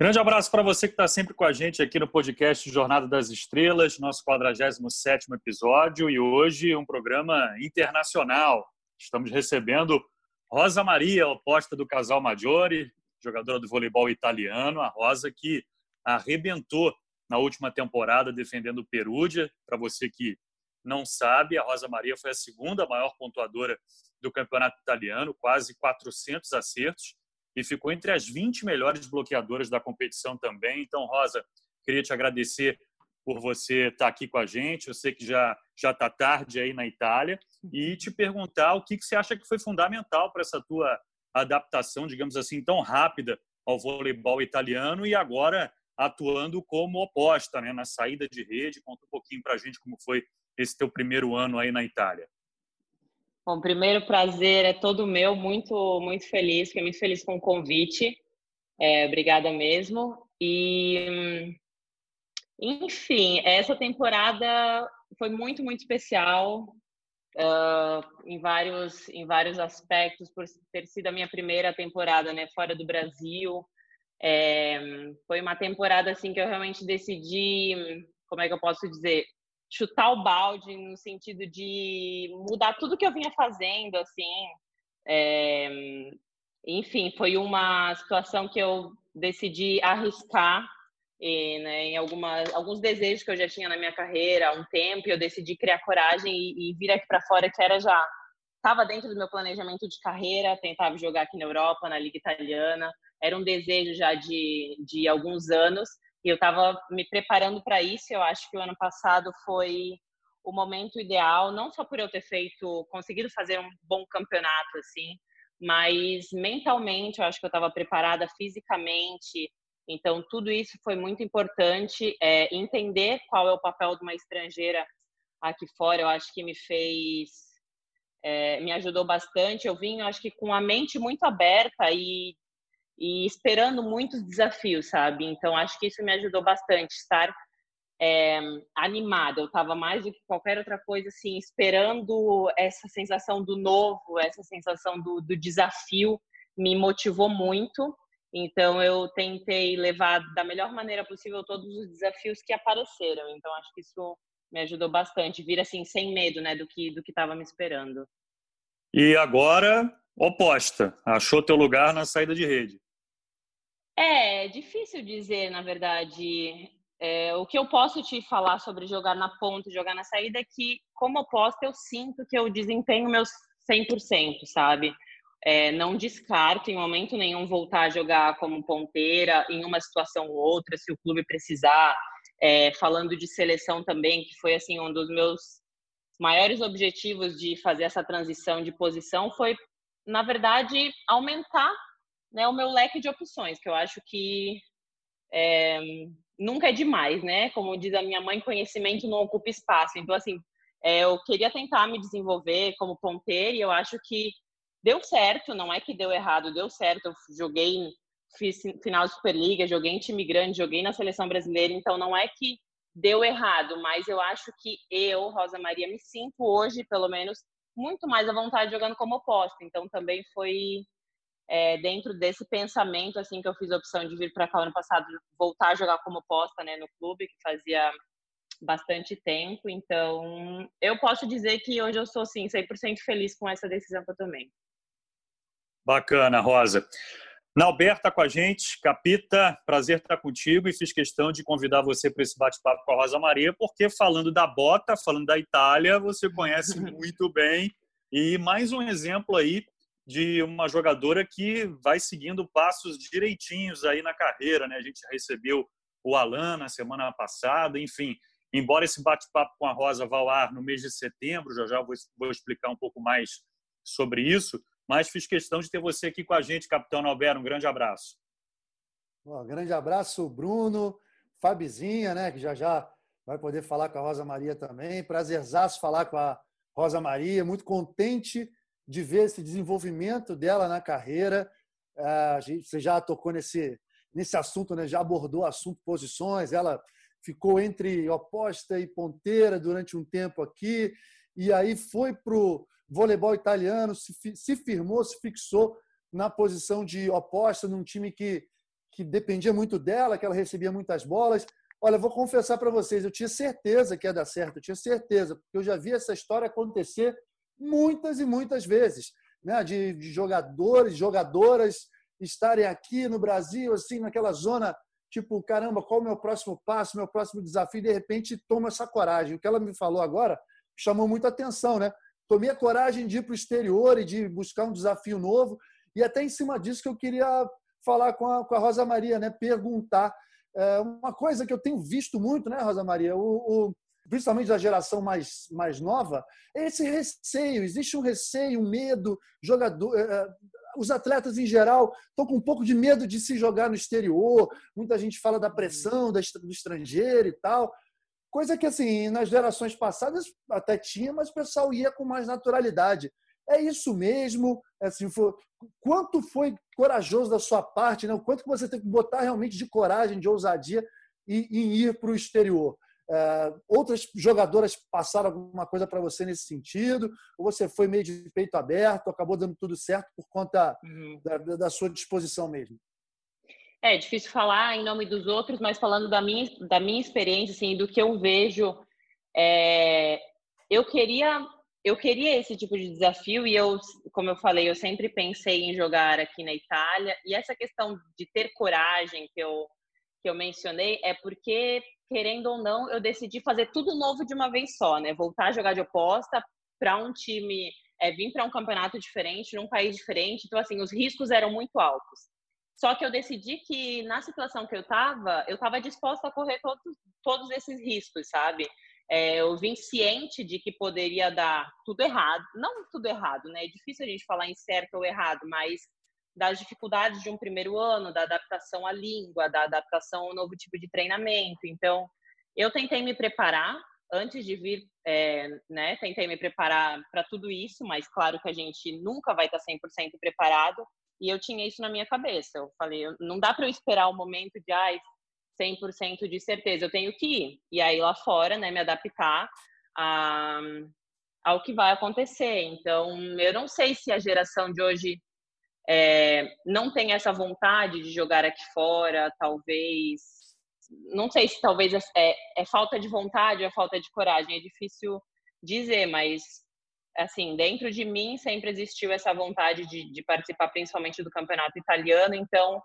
Grande abraço para você que está sempre com a gente aqui no podcast Jornada das Estrelas, nosso 47 episódio e hoje um programa internacional. Estamos recebendo Rosa Maria, oposta do casal Maggiore, jogadora do voleibol italiano. A Rosa que arrebentou na última temporada defendendo o Perugia. Para você que não sabe, a Rosa Maria foi a segunda maior pontuadora do campeonato italiano, quase 400 acertos e ficou entre as 20 melhores bloqueadoras da competição também. Então, Rosa, queria te agradecer por você estar aqui com a gente. Eu sei que já já está tarde aí na Itália e te perguntar o que, que você acha que foi fundamental para essa tua adaptação, digamos assim, tão rápida ao voleibol italiano e agora atuando como oposta, né, na saída de rede. Conta um pouquinho para a gente como foi esse teu primeiro ano aí na Itália. Bom, primeiro prazer é todo meu, muito, muito feliz, fiquei muito feliz com o convite. É, obrigada mesmo. E, enfim, essa temporada foi muito, muito especial uh, em, vários, em vários aspectos, por ter sido a minha primeira temporada né, fora do Brasil. É, foi uma temporada assim que eu realmente decidi, como é que eu posso dizer, chutar o balde no sentido de mudar tudo que eu vinha fazendo, assim. É, enfim, foi uma situação que eu decidi arriscar e, né, em algumas, alguns desejos que eu já tinha na minha carreira há um tempo, e eu decidi criar coragem e, e vir aqui para fora, que era já estava dentro do meu planejamento de carreira, tentava jogar aqui na Europa, na Liga Italiana, era um desejo já de, de alguns anos, e eu estava me preparando para isso. Eu acho que o ano passado foi o momento ideal, não só por eu ter feito, conseguido fazer um bom campeonato assim, mas mentalmente eu acho que eu estava preparada fisicamente. Então tudo isso foi muito importante. É, entender qual é o papel de uma estrangeira aqui fora, eu acho que me fez, é, me ajudou bastante. Eu vim, eu acho que com a mente muito aberta e e esperando muitos desafios, sabe? Então acho que isso me ajudou bastante estar é, animada. Eu estava mais do que qualquer outra coisa, assim, esperando essa sensação do novo, essa sensação do, do desafio me motivou muito. Então eu tentei levar da melhor maneira possível todos os desafios que apareceram. Então acho que isso me ajudou bastante, vir assim sem medo, né, do que do que estava me esperando. E agora oposta, achou teu lugar na saída de rede. É, é difícil dizer, na verdade. É, o que eu posso te falar sobre jogar na ponta, jogar na saída, é que, como oposta, eu sinto que eu desempenho meus 100%, sabe? É, não descarto em momento nenhum voltar a jogar como ponteira em uma situação ou outra, se o clube precisar. É, falando de seleção também, que foi assim um dos meus maiores objetivos de fazer essa transição de posição foi, na verdade, aumentar né, o meu leque de opções, que eu acho que é, nunca é demais, né? Como diz a minha mãe, conhecimento não ocupa espaço. Então, assim, é, eu queria tentar me desenvolver como ponteira e eu acho que deu certo, não é que deu errado, deu certo. Eu joguei, fiz final de Superliga, joguei em time grande, joguei na seleção brasileira, então não é que deu errado, mas eu acho que eu, Rosa Maria, me sinto hoje, pelo menos, muito mais à vontade jogando como oposta. Então também foi é, dentro desse pensamento assim que eu fiz a opção de vir para cá ano passado, voltar a jogar como posta né, no clube, que fazia bastante tempo. Então, eu posso dizer que hoje eu sou sim 100% feliz com essa decisão que eu tomei. Bacana, Rosa. Nalberto está com a gente, Capita, prazer estar contigo e fiz questão de convidar você para esse bate-papo com a Rosa Maria, porque falando da bota, falando da Itália, você conhece muito bem. E mais um exemplo aí de uma jogadora que vai seguindo passos direitinhos aí na carreira, né? A gente recebeu o Alan na semana passada, enfim. Embora esse bate-papo com a Rosa Valar no mês de setembro, já já vou, vou explicar um pouco mais sobre isso, mas fiz questão de ter você aqui com a gente, Capitão Alberto. Um grande abraço. Um grande abraço, Bruno, Fabizinha, né, que já já vai poder falar com a Rosa Maria também. Prazerzaço falar com a Rosa Maria, muito contente de ver esse desenvolvimento dela na carreira. É, você já tocou nesse, nesse assunto, né? já abordou o assunto posições. Ela ficou entre oposta e ponteira durante um tempo aqui, e aí foi para o voleibol italiano, se, se firmou, se fixou na posição de oposta num time que que dependia muito dela, que ela recebia muitas bolas. Olha, vou confessar para vocês, eu tinha certeza que ia dar certo, eu tinha certeza, porque eu já vi essa história acontecer muitas e muitas vezes, né? De, de jogadores, jogadoras estarem aqui no Brasil, assim, naquela zona, tipo, caramba, qual é o meu próximo passo, meu próximo desafio? E de repente toma essa coragem. O que ela me falou agora chamou muita atenção, né? Tomei a coragem de ir para o exterior e de buscar um desafio novo. E até em cima disso que eu queria falar com a, com a Rosa Maria, né? Perguntar. É, uma coisa que eu tenho visto muito, né, Rosa Maria? O, o, principalmente da geração mais, mais nova, é esse receio. Existe um receio, um medo. Jogador, é, é, os atletas em geral estão com um pouco de medo de se jogar no exterior. Muita gente fala da pressão do estrangeiro e tal. Coisa que, assim, nas gerações passadas até tinha, mas o pessoal ia com mais naturalidade. É isso mesmo? Assim, foi, quanto foi corajoso da sua parte? Né? O quanto que você teve que botar realmente de coragem, de ousadia em, em ir para o exterior? É, outras jogadoras passaram alguma coisa para você nesse sentido? Ou você foi meio de peito aberto, acabou dando tudo certo por conta uhum. da, da, sua disposição mesmo? É difícil falar em nome dos outros, mas falando da minha, da minha experiência, assim, do que eu vejo, é, eu queria eu queria esse tipo de desafio e eu, como eu falei, eu sempre pensei em jogar aqui na Itália e essa questão de ter coragem que eu que eu mencionei é porque querendo ou não eu decidi fazer tudo novo de uma vez só, né? Voltar a jogar de oposta para um time, é, vir para um campeonato diferente, num país diferente, então assim os riscos eram muito altos. Só que eu decidi que na situação que eu estava, eu estava disposta a correr todos todos esses riscos, sabe? é, eu vim ciente de que poderia dar tudo errado. Não tudo errado, né? É difícil a gente falar em certo ou errado, mas das dificuldades de um primeiro ano, da adaptação à língua, da adaptação ao novo tipo de treinamento. Então, eu tentei me preparar antes de vir, é, né? Tentei me preparar para tudo isso, mas claro que a gente nunca vai estar 100% preparado. E eu tinha isso na minha cabeça. Eu falei, não dá para eu esperar o momento de, ai, 100% de certeza, eu tenho que ir. E aí lá fora, né, me adaptar a, ao que vai acontecer. Então, eu não sei se a geração de hoje é, não tem essa vontade de jogar aqui fora, talvez. Não sei se talvez é, é, é falta de vontade ou é falta de coragem, é difícil dizer, mas assim, dentro de mim sempre existiu essa vontade de, de participar principalmente do campeonato italiano, então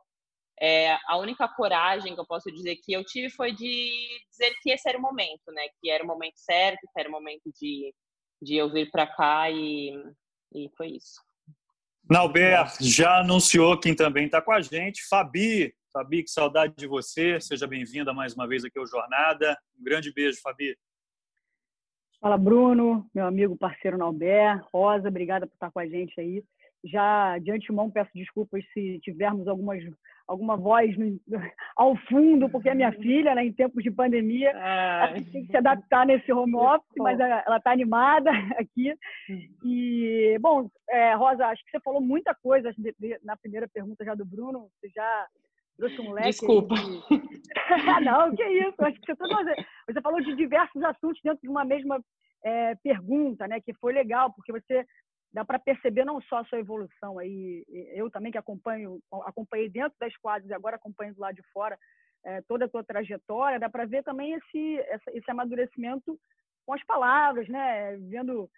é, a única coragem que eu posso dizer que eu tive foi de dizer que esse era o momento, né? Que era o momento certo, que era o momento de, de eu vir para cá e, e foi isso. Nauber já anunciou quem também está com a gente, Fabi. Fabi, que saudade de você. Seja bem-vinda mais uma vez aqui ao Jornada. Um grande beijo, Fabi. Fala, Bruno, meu amigo, parceiro Nauber. Rosa, obrigada por estar com a gente aí. Já de antemão peço desculpas se tivermos algumas alguma voz no, ao fundo, porque a minha uhum. filha, né, em tempos de pandemia, ela tem que se adaptar nesse home office, mas ela está animada aqui. E, bom, é, Rosa, acho que você falou muita coisa de, de, na primeira pergunta já do Bruno, você já trouxe um leque. Desculpa. De... Não, que isso, acho que você, você falou de diversos assuntos dentro de uma mesma é, pergunta, né, que foi legal, porque você dá para perceber não só a sua evolução aí, eu também que acompanho, acompanhei dentro das quadras e agora acompanho do lado de fora é, toda a tua trajetória, dá para ver também esse, esse amadurecimento com as palavras, né? Vendo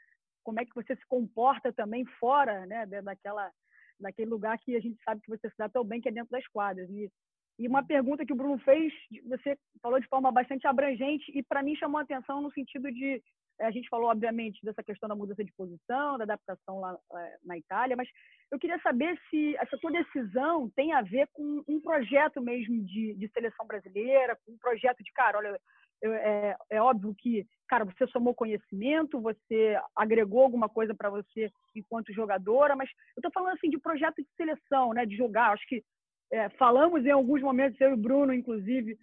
como é que você se comporta também fora, né? Daquela, daquele lugar que a gente sabe que você se dá tão bem, que é dentro das quadras. E, e uma pergunta que o Bruno fez, você falou de forma bastante abrangente e para mim chamou a atenção no sentido de a gente falou, obviamente, dessa questão da mudança de posição, da adaptação lá é, na Itália, mas eu queria saber se essa tua decisão tem a ver com um projeto mesmo de, de seleção brasileira, com um projeto de, cara, olha, é, é, óbvio que, cara, você somou conhecimento, você agregou alguma coisa para você enquanto jogadora, mas eu estou falando assim de projeto de seleção, né, de jogar. Acho que é, falamos em alguns momentos, eu e o Bruno, inclusive,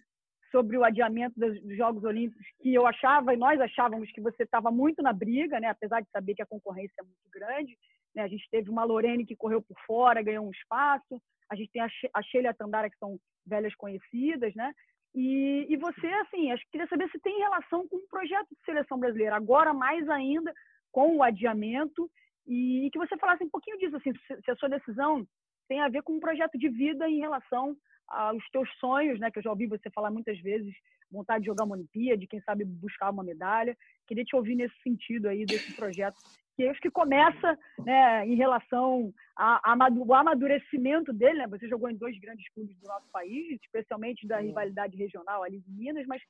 sobre o adiamento dos Jogos Olímpicos, que eu achava e nós achávamos que você estava muito na briga, né? apesar de saber que a concorrência é muito grande. Né? A gente teve uma Lorene que correu por fora, ganhou um espaço. A gente tem a Sheila Tandara, que são velhas conhecidas, né? E, e você, assim, acho que queria saber se tem relação com o projeto de seleção brasileira, agora mais ainda com o adiamento, e, e que você falasse um pouquinho disso, assim, se, se a sua decisão tem a ver com um projeto de vida em relação aos teus sonhos, né? Que eu já ouvi você falar muitas vezes, vontade de jogar uma Olimpíada, de quem sabe buscar uma medalha. Queria te ouvir nesse sentido aí desse projeto que acho que começa né, em relação ao amadurecimento dele. Né? Você jogou em dois grandes clubes do nosso país, especialmente da rivalidade regional ali de Minas, mas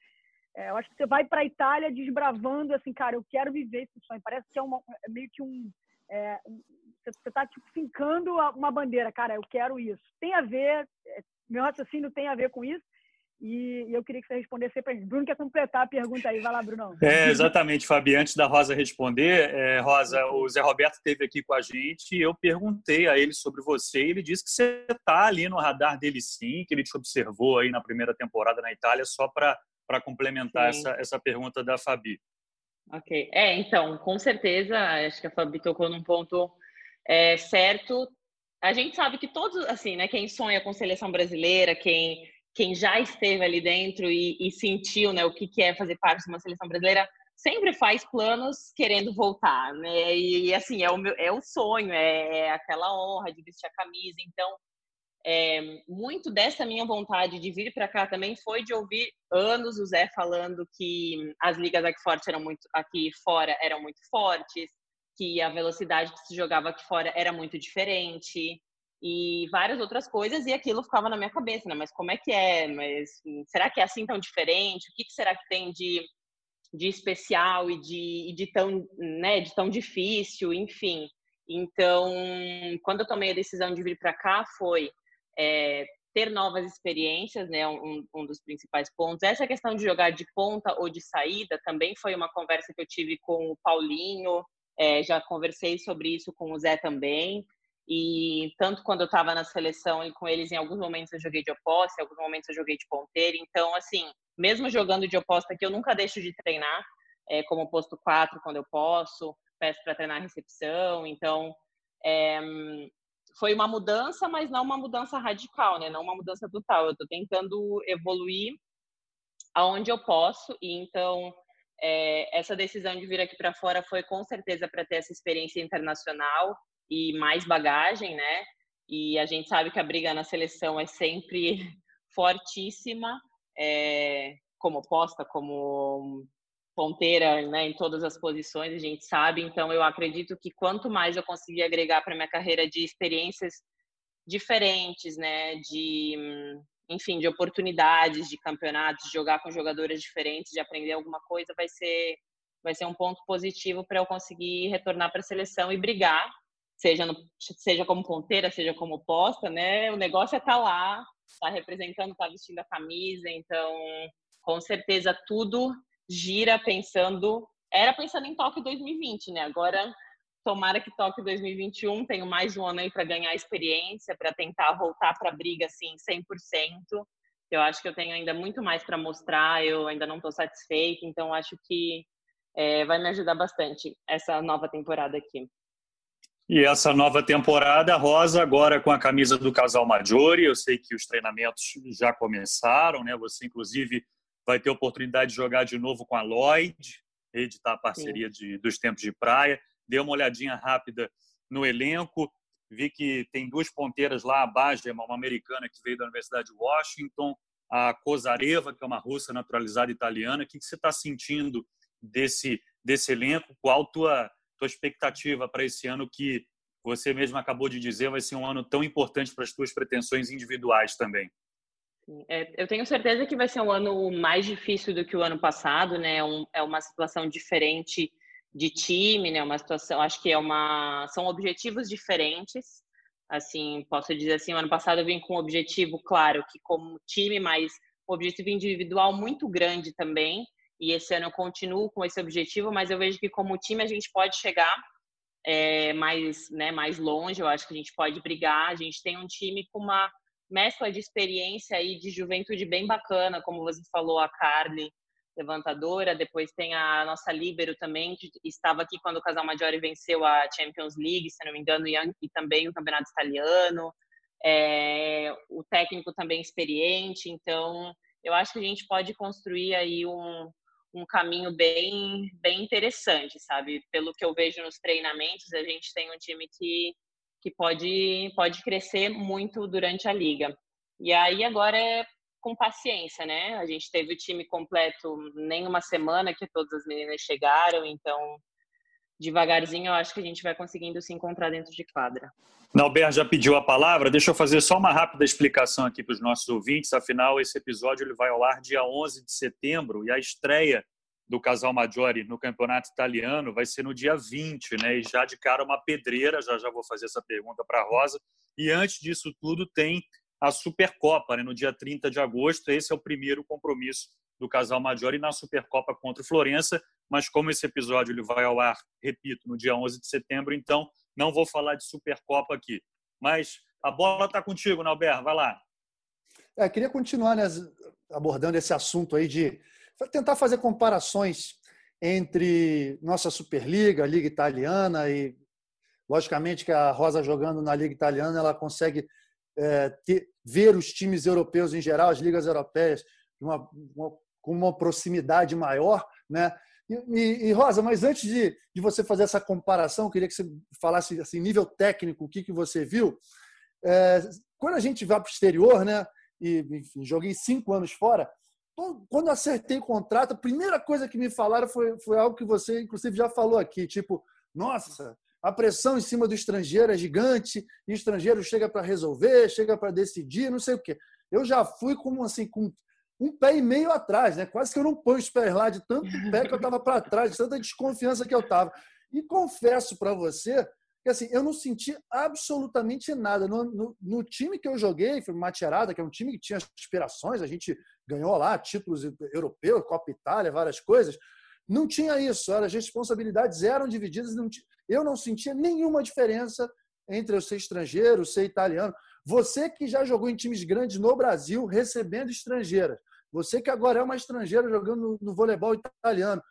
é, eu acho que você vai para a Itália desbravando assim, cara, eu quero viver esse sonho. Parece que é, uma, é meio que um, é, você está tipo, fincando uma bandeira, cara, eu quero isso. Tem a ver, é, meu raciocínio tem a ver com isso. E eu queria que você respondesse para ele. Bruno quer completar a pergunta aí. Vai lá, Bruno. É, exatamente, Fabi. Antes da Rosa responder, é, Rosa, o Zé Roberto esteve aqui com a gente e eu perguntei a ele sobre você e ele disse que você está ali no radar dele sim, que ele te observou aí na primeira temporada na Itália, só para complementar essa, essa pergunta da Fabi. Ok. É, então, com certeza, acho que a Fabi tocou num ponto é, certo. A gente sabe que todos, assim, né, quem sonha com seleção brasileira, quem quem já esteve ali dentro e, e sentiu né, o que, que é fazer parte de uma seleção brasileira sempre faz planos querendo voltar, né? E assim, é o, meu, é o sonho, é, é aquela honra de vestir a camisa. Então, é, muito dessa minha vontade de vir para cá também foi de ouvir anos o Zé falando que as ligas aqui, eram muito, aqui fora eram muito fortes, que a velocidade que se jogava aqui fora era muito diferente, e várias outras coisas, e aquilo ficava na minha cabeça, né? Mas como é que é? Mas será que é assim tão diferente? O que, que será que tem de, de especial e de, de, tão, né, de tão difícil? Enfim. Então, quando eu tomei a decisão de vir para cá, foi é, ter novas experiências, né? Um, um dos principais pontos. Essa questão de jogar de ponta ou de saída também foi uma conversa que eu tive com o Paulinho, é, já conversei sobre isso com o Zé também. E tanto quando eu estava na seleção e com eles, em alguns momentos eu joguei de oposta, em alguns momentos eu joguei de ponteira. Então, assim, mesmo jogando de oposta aqui, eu nunca deixo de treinar, é, como posto 4 quando eu posso, peço para treinar recepção. Então, é, foi uma mudança, mas não uma mudança radical, né? Não uma mudança total. Eu estou tentando evoluir aonde eu posso. E então, é, essa decisão de vir aqui para fora foi com certeza para ter essa experiência internacional e mais bagagem, né? E a gente sabe que a briga na seleção é sempre fortíssima, é, como posta, como ponteira, né, em todas as posições, a gente sabe. Então, eu acredito que quanto mais eu conseguir agregar para minha carreira de experiências diferentes, né, de, enfim, de oportunidades, de campeonatos, de jogar com jogadores diferentes, de aprender alguma coisa, vai ser vai ser um ponto positivo para eu conseguir retornar para a seleção e brigar seja, no, seja como ponteira, seja como posta, né? O negócio é estar tá lá, estar tá representando, estar tá vestindo a camisa. Então, com certeza, tudo gira pensando. Era pensando em Tóquio 2020, né? Agora, tomara que Tóquio 2021 tenha mais um ano aí para ganhar experiência, para tentar voltar para a briga assim 100%. Eu acho que eu tenho ainda muito mais para mostrar, eu ainda não estou satisfeita, então acho que é, vai me ajudar bastante essa nova temporada aqui. E essa nova temporada, Rosa, agora com a camisa do Casal Maggiore, eu sei que os treinamentos já começaram, né? Você, inclusive, vai ter oportunidade de jogar de novo com a Lloyd, editar a parceria de, dos tempos de praia. Dei uma olhadinha rápida no elenco, vi que tem duas ponteiras lá, a Bajema, uma americana que veio da Universidade de Washington, a Kozareva, que é uma russa naturalizada italiana. O que, que você está sentindo desse, desse elenco? Qual a tua tua expectativa para esse ano que você mesmo acabou de dizer vai ser um ano tão importante para as tuas pretensões individuais também? É, eu tenho certeza que vai ser um ano mais difícil do que o ano passado, né? É um, é uma situação diferente de time, né? Uma situação, acho que é uma, são objetivos diferentes. Assim, posso dizer assim, ano passado eu vim com um objetivo claro, que como time, mas um objetivo individual muito grande também e esse ano eu continuo com esse objetivo, mas eu vejo que como time a gente pode chegar é, mais, né, mais longe, eu acho que a gente pode brigar, a gente tem um time com uma mescla de experiência e de juventude bem bacana, como você falou, a Carly, levantadora, depois tem a nossa líbero também, que estava aqui quando o Casal Maggiore venceu a Champions League, se não me engano, e também o Campeonato Italiano, é, o técnico também experiente, então eu acho que a gente pode construir aí um, um caminho bem, bem interessante, sabe? Pelo que eu vejo nos treinamentos, a gente tem um time que, que pode, pode crescer muito durante a liga. E aí agora é com paciência, né? A gente teve o time completo nem uma semana que todas as meninas chegaram, então devagarzinho eu acho que a gente vai conseguindo se encontrar dentro de quadra. Nalber já pediu a palavra, deixa eu fazer só uma rápida explicação aqui para os nossos ouvintes, afinal esse episódio ele vai ao ar dia 11 de setembro e a estreia do Casal Maggiore no campeonato italiano vai ser no dia 20, né? E já de cara uma pedreira, já já vou fazer essa pergunta para a Rosa. E antes disso tudo tem a Supercopa, né? no dia 30 de agosto. Esse é o primeiro compromisso do Casal Maggiore na Supercopa contra o Florença, mas como esse episódio ele vai ao ar, repito, no dia 11 de setembro, então não vou falar de Supercopa aqui. Mas a bola está contigo, Nalber, vai lá. É, queria continuar né, abordando esse assunto aí de tentar fazer comparações entre nossa Superliga, a Liga Italiana e, logicamente, que a Rosa jogando na Liga Italiana ela consegue é, ter, ver os times europeus em geral, as ligas europeias, uma, uma, com uma proximidade maior, né? E, e, e, Rosa, mas antes de, de você fazer essa comparação, queria que você falasse assim, nível técnico, o que, que você viu. É, quando a gente vai para o exterior, né? E enfim, joguei cinco anos fora, quando acertei o contrato, a primeira coisa que me falaram foi, foi algo que você, inclusive, já falou aqui, tipo, nossa, a pressão em cima do estrangeiro é gigante, e o estrangeiro chega para resolver, chega para decidir, não sei o quê. Eu já fui como assim, com um pé e meio atrás, né? Quase que eu não ponho os pés lá de tanto pé que eu estava para trás, de tanta desconfiança que eu estava. E confesso para você que assim, eu não senti absolutamente nada. No, no, no, time que eu joguei, foi Macerada, que é um time que tinha aspirações, a gente ganhou lá títulos europeus, Copa Itália, várias coisas. Não tinha isso, as responsabilidades eram divididas. Não tinha, eu não sentia nenhuma diferença entre eu ser estrangeiro, ser italiano. Você que já jogou em times grandes no Brasil, recebendo estrangeiras. Você que agora é uma estrangeira jogando no, no voleibol italiano.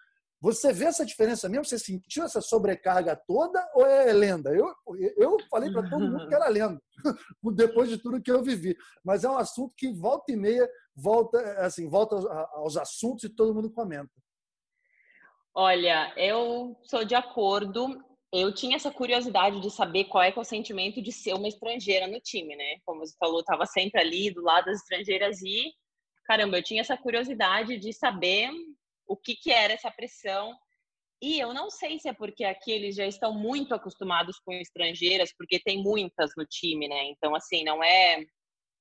Você vê essa diferença mesmo? Você sentiu essa sobrecarga toda ou é lenda? Eu, eu falei para todo mundo que era lenda, depois de tudo que eu vivi. Mas é um assunto que volta e meia volta assim volta aos assuntos e todo mundo comenta. Olha, eu sou de acordo. Eu tinha essa curiosidade de saber qual é, é o sentimento de ser uma estrangeira no time, né? Como você falou, estava sempre ali do lado das estrangeiras e caramba, eu tinha essa curiosidade de saber o que, que era essa pressão. E eu não sei se é porque aqui eles já estão muito acostumados com estrangeiras, porque tem muitas no time, né? Então, assim, não é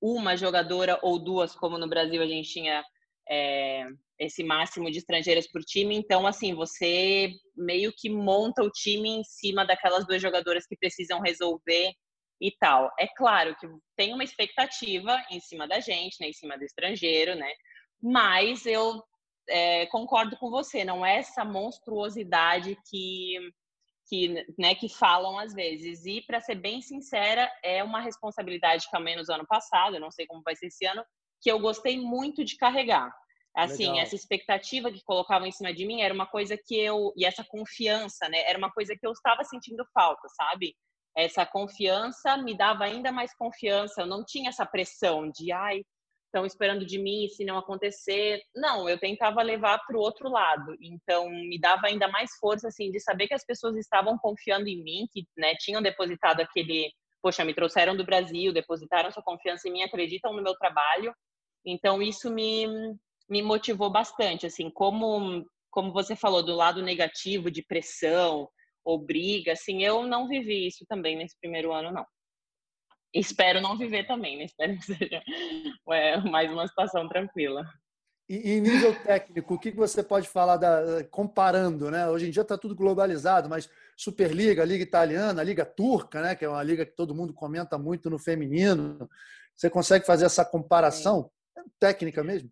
uma jogadora ou duas, como no Brasil a gente tinha é, esse máximo de estrangeiras por time. Então, assim, você meio que monta o time em cima daquelas duas jogadoras que precisam resolver e tal. É claro que tem uma expectativa em cima da gente, né, em cima do estrangeiro, né? Mas eu é, concordo com você, não é essa monstruosidade que que, né, que falam às vezes. E, para ser bem sincera, é uma responsabilidade que, ao menos ano passado, eu não sei como vai ser esse ano, que eu gostei muito de carregar. Assim, Legal. essa expectativa que colocavam em cima de mim era uma coisa que eu. E essa confiança, né? Era uma coisa que eu estava sentindo falta, sabe? Essa confiança me dava ainda mais confiança. Eu não tinha essa pressão de, ai, estão esperando de mim se não acontecer. Não, eu tentava levar para o outro lado. Então, me dava ainda mais força, assim, de saber que as pessoas estavam confiando em mim, que né, tinham depositado aquele. Poxa, me trouxeram do Brasil, depositaram sua confiança em mim, acreditam no meu trabalho. Então, isso me, me motivou bastante, assim, como, como você falou, do lado negativo, de pressão ou briga, assim, eu não vivi isso também nesse primeiro ano, não. Espero não viver também, né? Espero que seja é, mais uma situação tranquila. E em nível técnico, o que você pode falar da, comparando, né? Hoje em dia está tudo globalizado, mas Superliga, Liga Italiana, Liga Turca, né? Que é uma liga que todo mundo comenta muito no feminino. Você consegue fazer essa comparação é. técnica mesmo?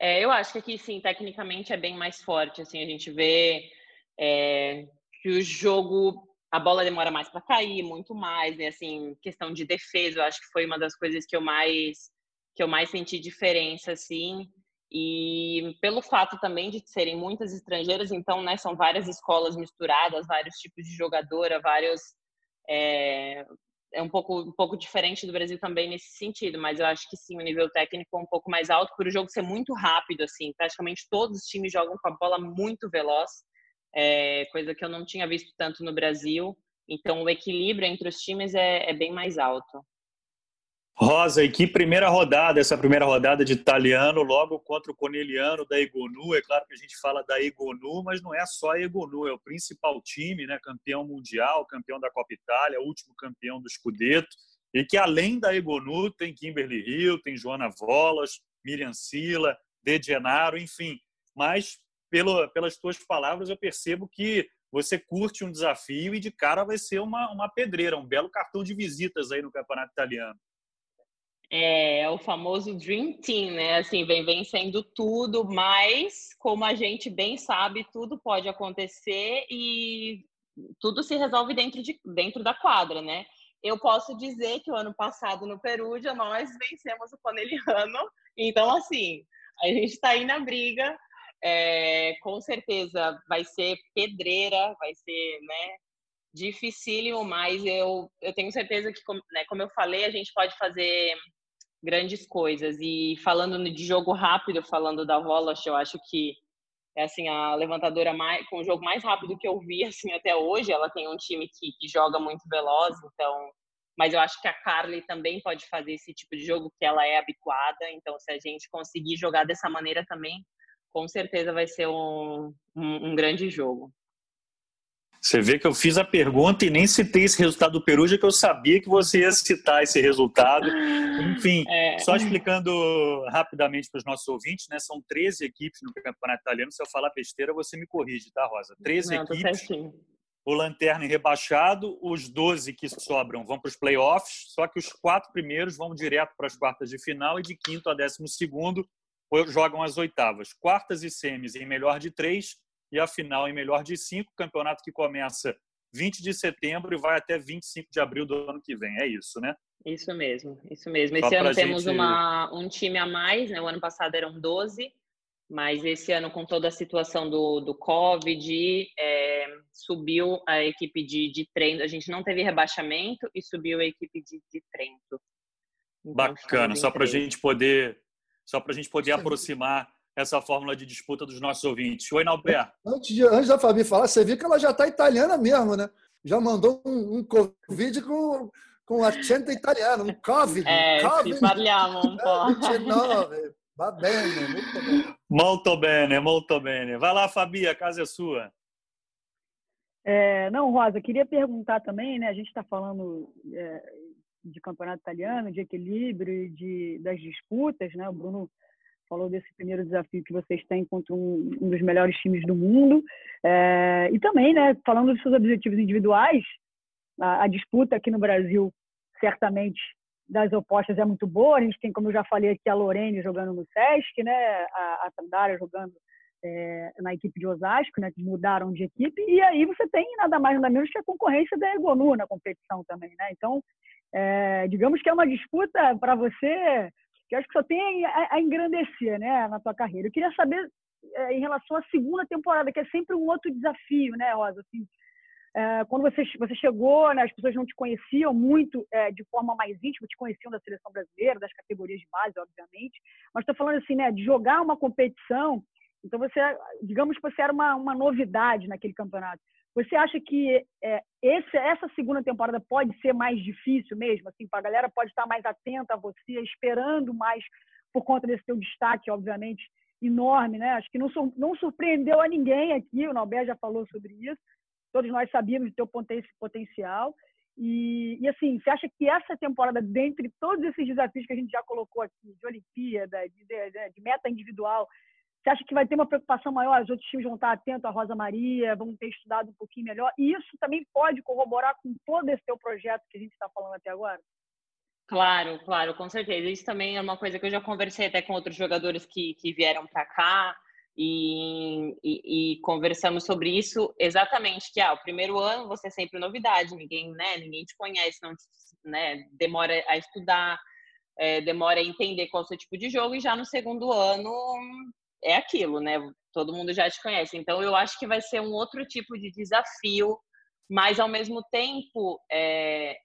É, eu acho que aqui sim, tecnicamente é bem mais forte. Assim, a gente vê é, que o jogo a bola demora mais para cair, muito mais, né? Assim, questão de defesa, eu acho que foi uma das coisas que eu mais que eu mais senti diferença, assim. E pelo fato também de serem muitas estrangeiras, então, né, são várias escolas misturadas, vários tipos de jogadora, vários é, é um pouco um pouco diferente do Brasil também nesse sentido, mas eu acho que sim, o nível técnico é um pouco mais alto por o jogo ser muito rápido, assim, praticamente todos os times jogam com a bola muito veloz é, coisa que eu não tinha visto tanto no Brasil. Então, o equilíbrio entre os times é, é bem mais alto. Rosa, e que primeira rodada, essa primeira rodada de italiano, logo contra o Coneliano da Egonu. É claro que a gente fala da Egonu, mas não é só a Egonu, é o principal time, né? campeão mundial, campeão da Copa Itália, último campeão do Scudetto. E que além da Egonu tem Kimberly Hill, tem Joana Volas, Miriam Sila, De Genaro, enfim. Mas pelo, pelas tuas palavras eu percebo que você curte um desafio e de cara vai ser uma, uma pedreira, um belo cartão de visitas aí no Campeonato Italiano. É, é o famoso Dream Team, né? Assim, vem vencendo tudo, mas como a gente bem sabe, tudo pode acontecer e tudo se resolve dentro, de, dentro da quadra, né? Eu posso dizer que o ano passado no Perugia nós vencemos o Paneliano, então assim, a gente está aí na briga, é, com certeza vai ser pedreira, vai ser, né, dificílimo, mas eu, eu tenho certeza que, né, como eu falei, a gente pode fazer grandes coisas. E falando de jogo rápido, falando da Rolas, eu acho que é assim a levantadora mais, com o jogo mais rápido que eu vi assim até hoje. Ela tem um time que, que joga muito veloz, então. Mas eu acho que a Carly também pode fazer esse tipo de jogo que ela é habituada. Então, se a gente conseguir jogar dessa maneira também, com certeza vai ser um, um, um grande jogo. Você vê que eu fiz a pergunta e nem citei esse resultado do Perugia, que eu sabia que você ia citar esse resultado. Enfim, é... só explicando rapidamente para os nossos ouvintes, né? São 13 equipes no Campeonato Italiano. Se eu falar besteira, você me corrige, tá, Rosa? 13 Não, equipes. O Lanterna rebaixado, os 12 que sobram vão para os playoffs, só que os quatro primeiros vão direto para as quartas de final e de quinto a décimo segundo jogam as oitavas. Quartas e semis em melhor de três e a final em melhor de cinco, campeonato que começa 20 de setembro e vai até 25 de abril do ano que vem. É isso, né? Isso mesmo, isso mesmo. Esse Só ano temos gente... uma, um time a mais, né? O ano passado eram 12, mas esse ano, com toda a situação do, do Covid, é, subiu a equipe de, de treino. A gente não teve rebaixamento e subiu a equipe de, de treino. Então, Bacana, só para a gente poder, só para a gente poder aproximar essa fórmula de disputa dos nossos ouvintes. Oi, Nalber. Antes, de, antes da Fabi falar, você viu que ela já está italiana mesmo, né? Já mandou um, um Covid com, com acento italiano, um Covid. É, COVID. se parliamo un po'. 29, va bene, muito bem. Molto bene, molto bene. Vai lá, Fabi, a casa é sua. É, não, Rosa, queria perguntar também, né? A gente está falando é, de campeonato italiano, de equilíbrio, de das disputas, né? O Bruno falou desse primeiro desafio que vocês têm contra um, um dos melhores times do mundo. É, e também, né, falando dos seus objetivos individuais, a, a, disputa aqui no Brasil, certamente, das opostas é muito boa. A gente tem, como eu já falei aqui, a Lorene jogando no Sesc, né, a, a jogando é, na equipe de Osasco, né, que mudaram de equipe. E aí você tem nada mais nada menos que a concorrência da Egonu na competição também. Né? Então, é, digamos que é uma disputa para você que acho que só tem a, a engrandecer né, na tua carreira. Eu queria saber é, em relação à segunda temporada, que é sempre um outro desafio, né, Rosa? Assim, é, quando você, você chegou, né, as pessoas não te conheciam muito é, de forma mais íntima, te conheciam da seleção brasileira, das categorias de base, obviamente, mas estou falando assim, né, de jogar uma competição, então você, digamos que você era uma, uma novidade naquele campeonato. Você acha que é, esse, essa segunda temporada pode ser mais difícil mesmo? Assim, a galera pode estar mais atenta a você, esperando mais por conta desse teu destaque, obviamente, enorme, né? Acho que não, não surpreendeu a ninguém aqui, o Nalber já falou sobre isso, todos nós sabíamos do teu potencial. E, e, assim, você acha que essa temporada, dentre todos esses desafios que a gente já colocou aqui, de Olimpíada, de, de, de meta individual, você acha que vai ter uma preocupação maior? Os outros times vão estar atentos à Rosa Maria, vão ter estudado um pouquinho melhor? E isso também pode corroborar com todo esse teu projeto que a gente está falando até agora? Claro, claro, com certeza. Isso também é uma coisa que eu já conversei até com outros jogadores que, que vieram para cá e, e, e, conversamos sobre isso exatamente que ah, o primeiro ano você é sempre novidade, ninguém, né, ninguém te conhece, não, né, demora a estudar, é, demora a entender qual é o seu tipo de jogo e já no segundo ano é aquilo, né? Todo mundo já te conhece. Então, eu acho que vai ser um outro tipo de desafio, mas ao mesmo tempo, é,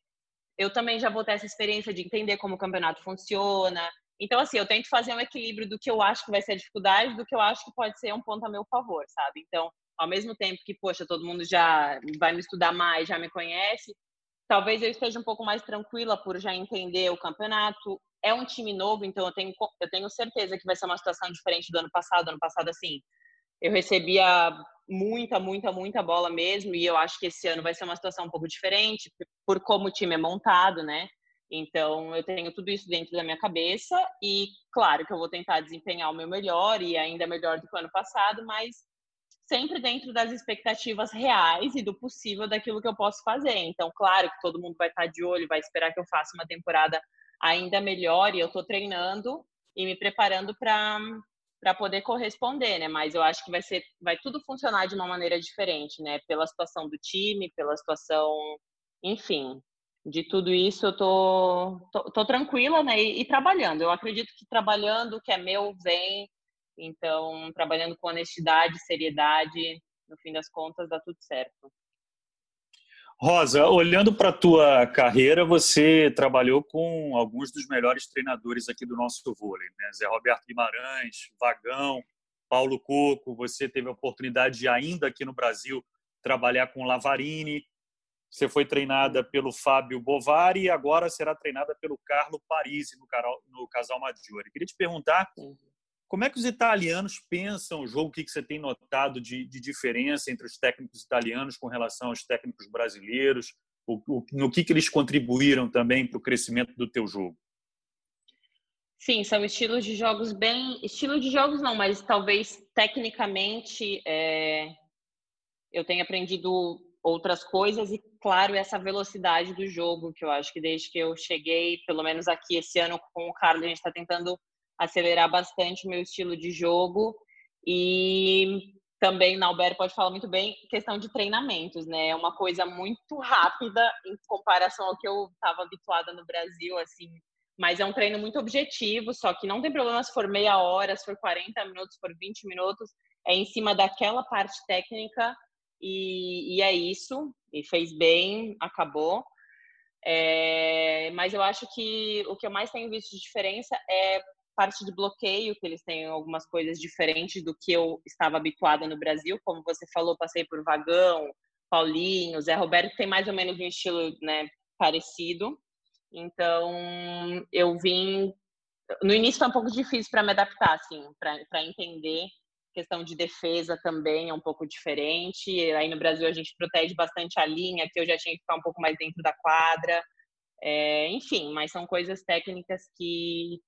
eu também já vou ter essa experiência de entender como o campeonato funciona. Então, assim, eu tento fazer um equilíbrio do que eu acho que vai ser a dificuldade, do que eu acho que pode ser um ponto a meu favor, sabe? Então, ao mesmo tempo que, poxa, todo mundo já vai me estudar mais, já me conhece, talvez eu esteja um pouco mais tranquila por já entender o campeonato. É um time novo, então eu tenho, eu tenho certeza que vai ser uma situação diferente do ano passado. Ano passado, assim, eu recebia muita, muita, muita bola mesmo, e eu acho que esse ano vai ser uma situação um pouco diferente, por como o time é montado, né? Então, eu tenho tudo isso dentro da minha cabeça, e claro que eu vou tentar desempenhar o meu melhor, e ainda melhor do que o ano passado, mas sempre dentro das expectativas reais e do possível daquilo que eu posso fazer. Então, claro que todo mundo vai estar de olho, vai esperar que eu faça uma temporada ainda melhor, e eu estou treinando e me preparando para para poder corresponder, né? Mas eu acho que vai ser, vai tudo funcionar de uma maneira diferente, né? Pela situação do time, pela situação, enfim, de tudo isso eu tô, tô, tô tranquila, né? E, e, trabalhando. Eu acredito que trabalhando, o que é meu vem. Então, trabalhando com honestidade, seriedade, no fim das contas, dá tudo certo. Rosa, olhando para a tua carreira, você trabalhou com alguns dos melhores treinadores aqui do nosso vôlei, né? Zé Roberto Guimarães, Vagão, Paulo Coco. Você teve a oportunidade de ainda aqui no Brasil trabalhar com Lavarini. Você foi treinada pelo Fábio Bovari e agora será treinada pelo Carlo Parisi no, Casal Maggiore. Queria te perguntar como é que os italianos pensam o jogo? O que você tem notado de, de diferença entre os técnicos italianos com relação aos técnicos brasileiros? O, o, no que, que eles contribuíram também para o crescimento do teu jogo? Sim, são estilos de jogos bem. Estilo de jogos não, mas talvez tecnicamente é... eu tenha aprendido outras coisas e, claro, essa velocidade do jogo, que eu acho que desde que eu cheguei, pelo menos aqui esse ano com o Carlos, a gente está tentando acelerar bastante o meu estilo de jogo e também na Albert pode falar muito bem questão de treinamentos, né? É uma coisa muito rápida em comparação ao que eu estava habituada no Brasil, assim. Mas é um treino muito objetivo, só que não tem problema se for meia hora, se for 40 minutos, se for 20 minutos, é em cima daquela parte técnica e, e é isso. E fez bem, acabou. É, mas eu acho que o que eu mais tenho visto de diferença é parte de bloqueio, que eles têm algumas coisas diferentes do que eu estava habituada no Brasil. Como você falou, passei por Vagão, Paulinho, Zé Roberto, tem mais ou menos um estilo né, parecido. Então, eu vim. No início foi um pouco difícil para me adaptar, assim, para entender. questão de defesa também é um pouco diferente. Aí no Brasil a gente protege bastante a linha, que eu já tinha que ficar um pouco mais dentro da quadra. É, enfim, mas são coisas técnicas que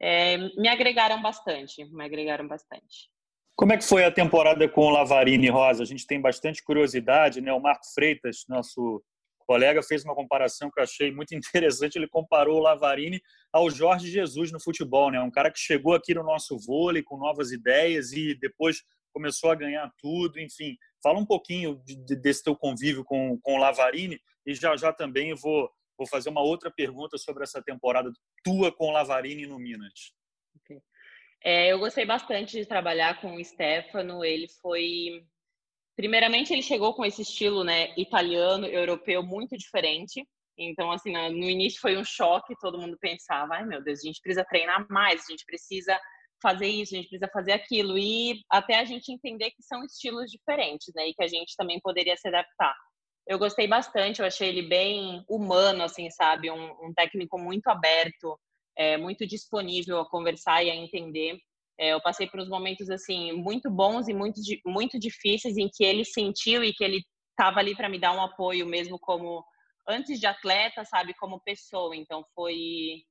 é, me agregaram bastante, me agregaram bastante. Como é que foi a temporada com o Lavarini Rosa? A gente tem bastante curiosidade, né? O Marco Freitas, nosso colega, fez uma comparação que eu achei muito interessante. Ele comparou o Lavarini ao Jorge Jesus no futebol, né? Um cara que chegou aqui no nosso vôlei com novas ideias e depois começou a ganhar tudo. Enfim, fala um pouquinho desse teu convívio com, com o Lavarini e já já também vou vou fazer uma outra pergunta sobre essa temporada tua com Lavarini no Minas. Okay. É, eu gostei bastante de trabalhar com o Stefano. Ele foi. Primeiramente, ele chegou com esse estilo né, italiano, europeu, muito diferente. Então, assim, no início foi um choque, todo mundo pensava, ai meu Deus, a gente precisa treinar mais, a gente precisa fazer isso, a gente precisa fazer aquilo. E até a gente entender que são estilos diferentes, né? E que a gente também poderia se adaptar eu gostei bastante, eu achei ele bem humano, assim, sabe? Um, um técnico muito aberto, é, muito disponível a conversar e a entender. É, eu passei por uns momentos, assim, muito bons e muito, muito difíceis em que ele sentiu e que ele estava ali para me dar um apoio mesmo como antes de atleta, sabe, como pessoa. Então foi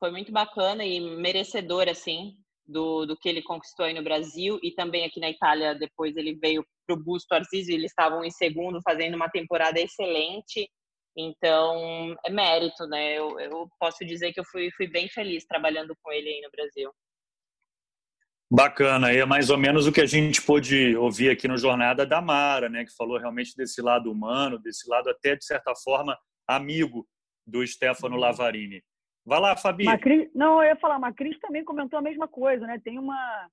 foi muito bacana e merecedor assim do, do que ele conquistou aí no Brasil e também aqui na Itália. Depois ele veio para o Busto Arzizio, eles estavam em segundo, fazendo uma temporada excelente. Então, é mérito, né? Eu, eu posso dizer que eu fui, fui bem feliz trabalhando com ele aí no Brasil. Bacana, e é mais ou menos o que a gente pôde ouvir aqui no Jornada da Mara, né? Que falou realmente desse lado humano, desse lado até, de certa forma, amigo do Stefano. Lavarini. Vai lá, Fabi. Macri... Não, eu ia falar, Macris também comentou a mesma coisa, né? Tem uma,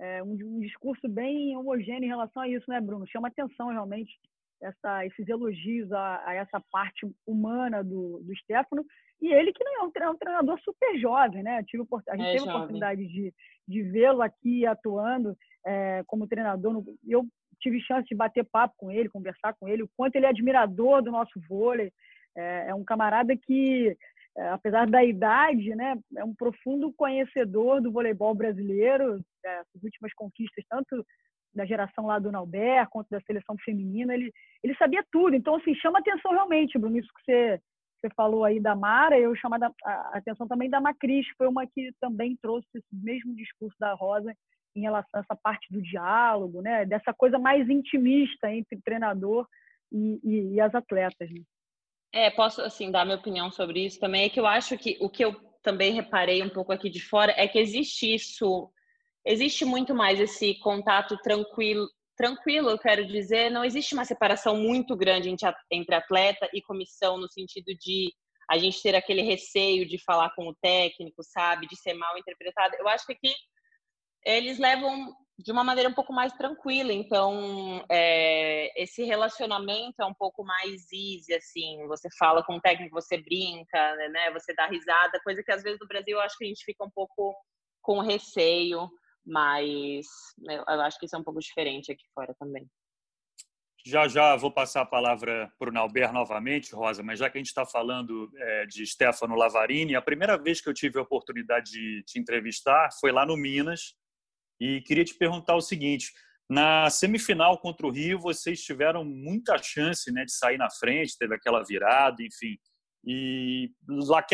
é, um, um, discurso bem homogêneo em relação a isso, né, Bruno? Chama atenção realmente essa, esses elogios a, a, essa parte humana do, do Stefano. E ele que não é um, é um treinador super jovem, né? Eu tive, a gente é teve a oportunidade de, de vê-lo aqui atuando é, como treinador. No, eu tive chance de bater papo com ele, conversar com ele, o quanto ele é admirador do nosso vôlei. É, é um camarada que, apesar da idade, né, é um profundo conhecedor do voleibol brasileiro, é, as últimas conquistas, tanto da geração lá do Nauber, quanto da seleção feminina, ele, ele sabia tudo. Então, assim, chama atenção realmente, Bruno, isso que você, você falou aí da Mara, eu chamo a, a atenção também da Macris, foi uma que também trouxe esse mesmo discurso da Rosa em relação a essa parte do diálogo, né? dessa coisa mais intimista entre treinador e, e, e as atletas. Né? É, posso assim dar minha opinião sobre isso também. É que eu acho que o que eu também reparei um pouco aqui de fora é que existe isso, existe muito mais esse contato tranquilo, tranquilo, eu quero dizer, não existe uma separação muito grande entre atleta e comissão no sentido de a gente ter aquele receio de falar com o técnico, sabe, de ser mal interpretado. Eu acho que aqui eles levam de uma maneira um pouco mais tranquila. Então, é, esse relacionamento é um pouco mais easy, assim. Você fala com o técnico, você brinca, né? Você dá risada, coisa que às vezes no Brasil eu acho que a gente fica um pouco com receio, mas eu acho que isso é um pouco diferente aqui fora também. Já já vou passar a palavra para o Nauber novamente, Rosa, mas já que a gente está falando é, de Stefano Lavarini, a primeira vez que eu tive a oportunidade de te entrevistar foi lá no Minas, e queria te perguntar o seguinte: na semifinal contra o Rio, vocês tiveram muita chance né, de sair na frente, teve aquela virada, enfim. E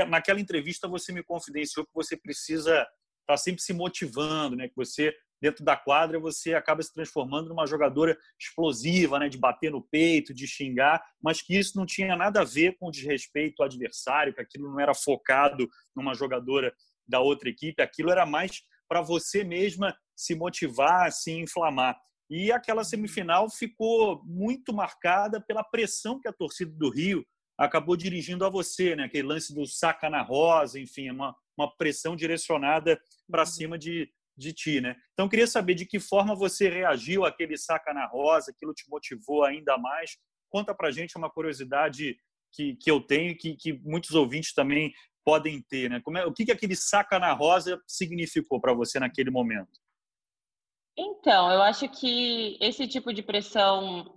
naquela entrevista você me confidenciou que você precisa estar tá sempre se motivando, né? Que você dentro da quadra você acaba se transformando numa jogadora explosiva, né? De bater no peito, de xingar, mas que isso não tinha nada a ver com desrespeito ao adversário, que aquilo não era focado numa jogadora da outra equipe, aquilo era mais para você mesma se motivar, se inflamar. E aquela semifinal ficou muito marcada pela pressão que a torcida do Rio acabou dirigindo a você, né? Aquele lance do saca na rosa, enfim, é uma, uma pressão direcionada para cima de, de ti, né? Então, queria saber de que forma você reagiu àquele saca na rosa, aquilo te motivou ainda mais. Conta para gente uma curiosidade que, que eu tenho, que, que muitos ouvintes também podem ter, né? Como é, o que, que aquele saca na rosa significou para você naquele momento? Então, eu acho que esse tipo de pressão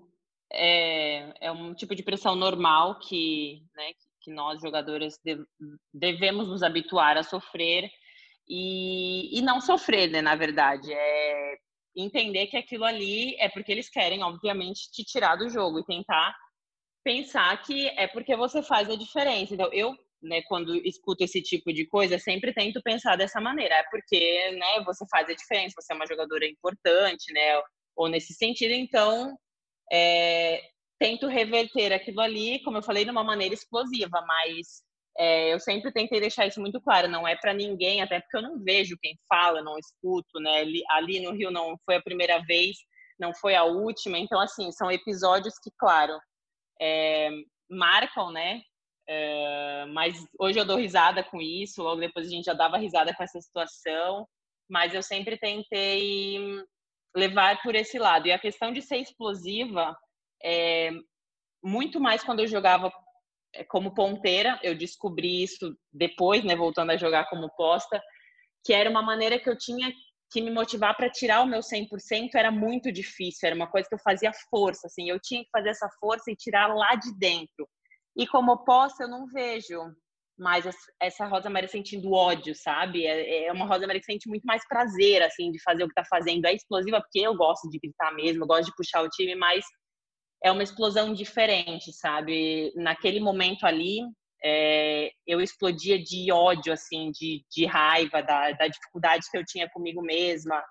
é, é um tipo de pressão normal que, né, que nós jogadoras devemos nos habituar a sofrer e, e não sofrer, né, na verdade. É entender que aquilo ali é porque eles querem, obviamente, te tirar do jogo e tentar pensar que é porque você faz a diferença. Então, eu né, quando escuto esse tipo de coisa, sempre tento pensar dessa maneira. É porque, né, você faz a diferença, você é uma jogadora importante, né, ou nesse sentido, então, é, tento reverter aquilo ali, como eu falei, de uma maneira explosiva, mas é, eu sempre tentei deixar isso muito claro, não é para ninguém, até porque eu não vejo quem fala, não escuto, né, ali, ali no Rio não foi a primeira vez, não foi a última, então, assim, são episódios que, claro, é, marcam, né, é, mas hoje eu dou risada com isso, logo depois a gente já dava risada com essa situação, mas eu sempre tentei levar por esse lado. E a questão de ser explosiva, é, muito mais quando eu jogava é, como ponteira, eu descobri isso depois, né, voltando a jogar como posta, que era uma maneira que eu tinha que me motivar para tirar o meu 100% era muito difícil, era uma coisa que eu fazia força, assim, eu tinha que fazer essa força e tirar lá de dentro. E como oposta, eu não vejo mais essa Rosa Maria sentindo ódio, sabe? É, é uma Rosa Maria que sente muito mais prazer, assim, de fazer o que tá fazendo. É explosiva porque eu gosto de gritar mesmo, eu gosto de puxar o time, mas é uma explosão diferente, sabe? Naquele momento ali, é, eu explodia de ódio, assim, de, de raiva, da, da dificuldade que eu tinha comigo mesma.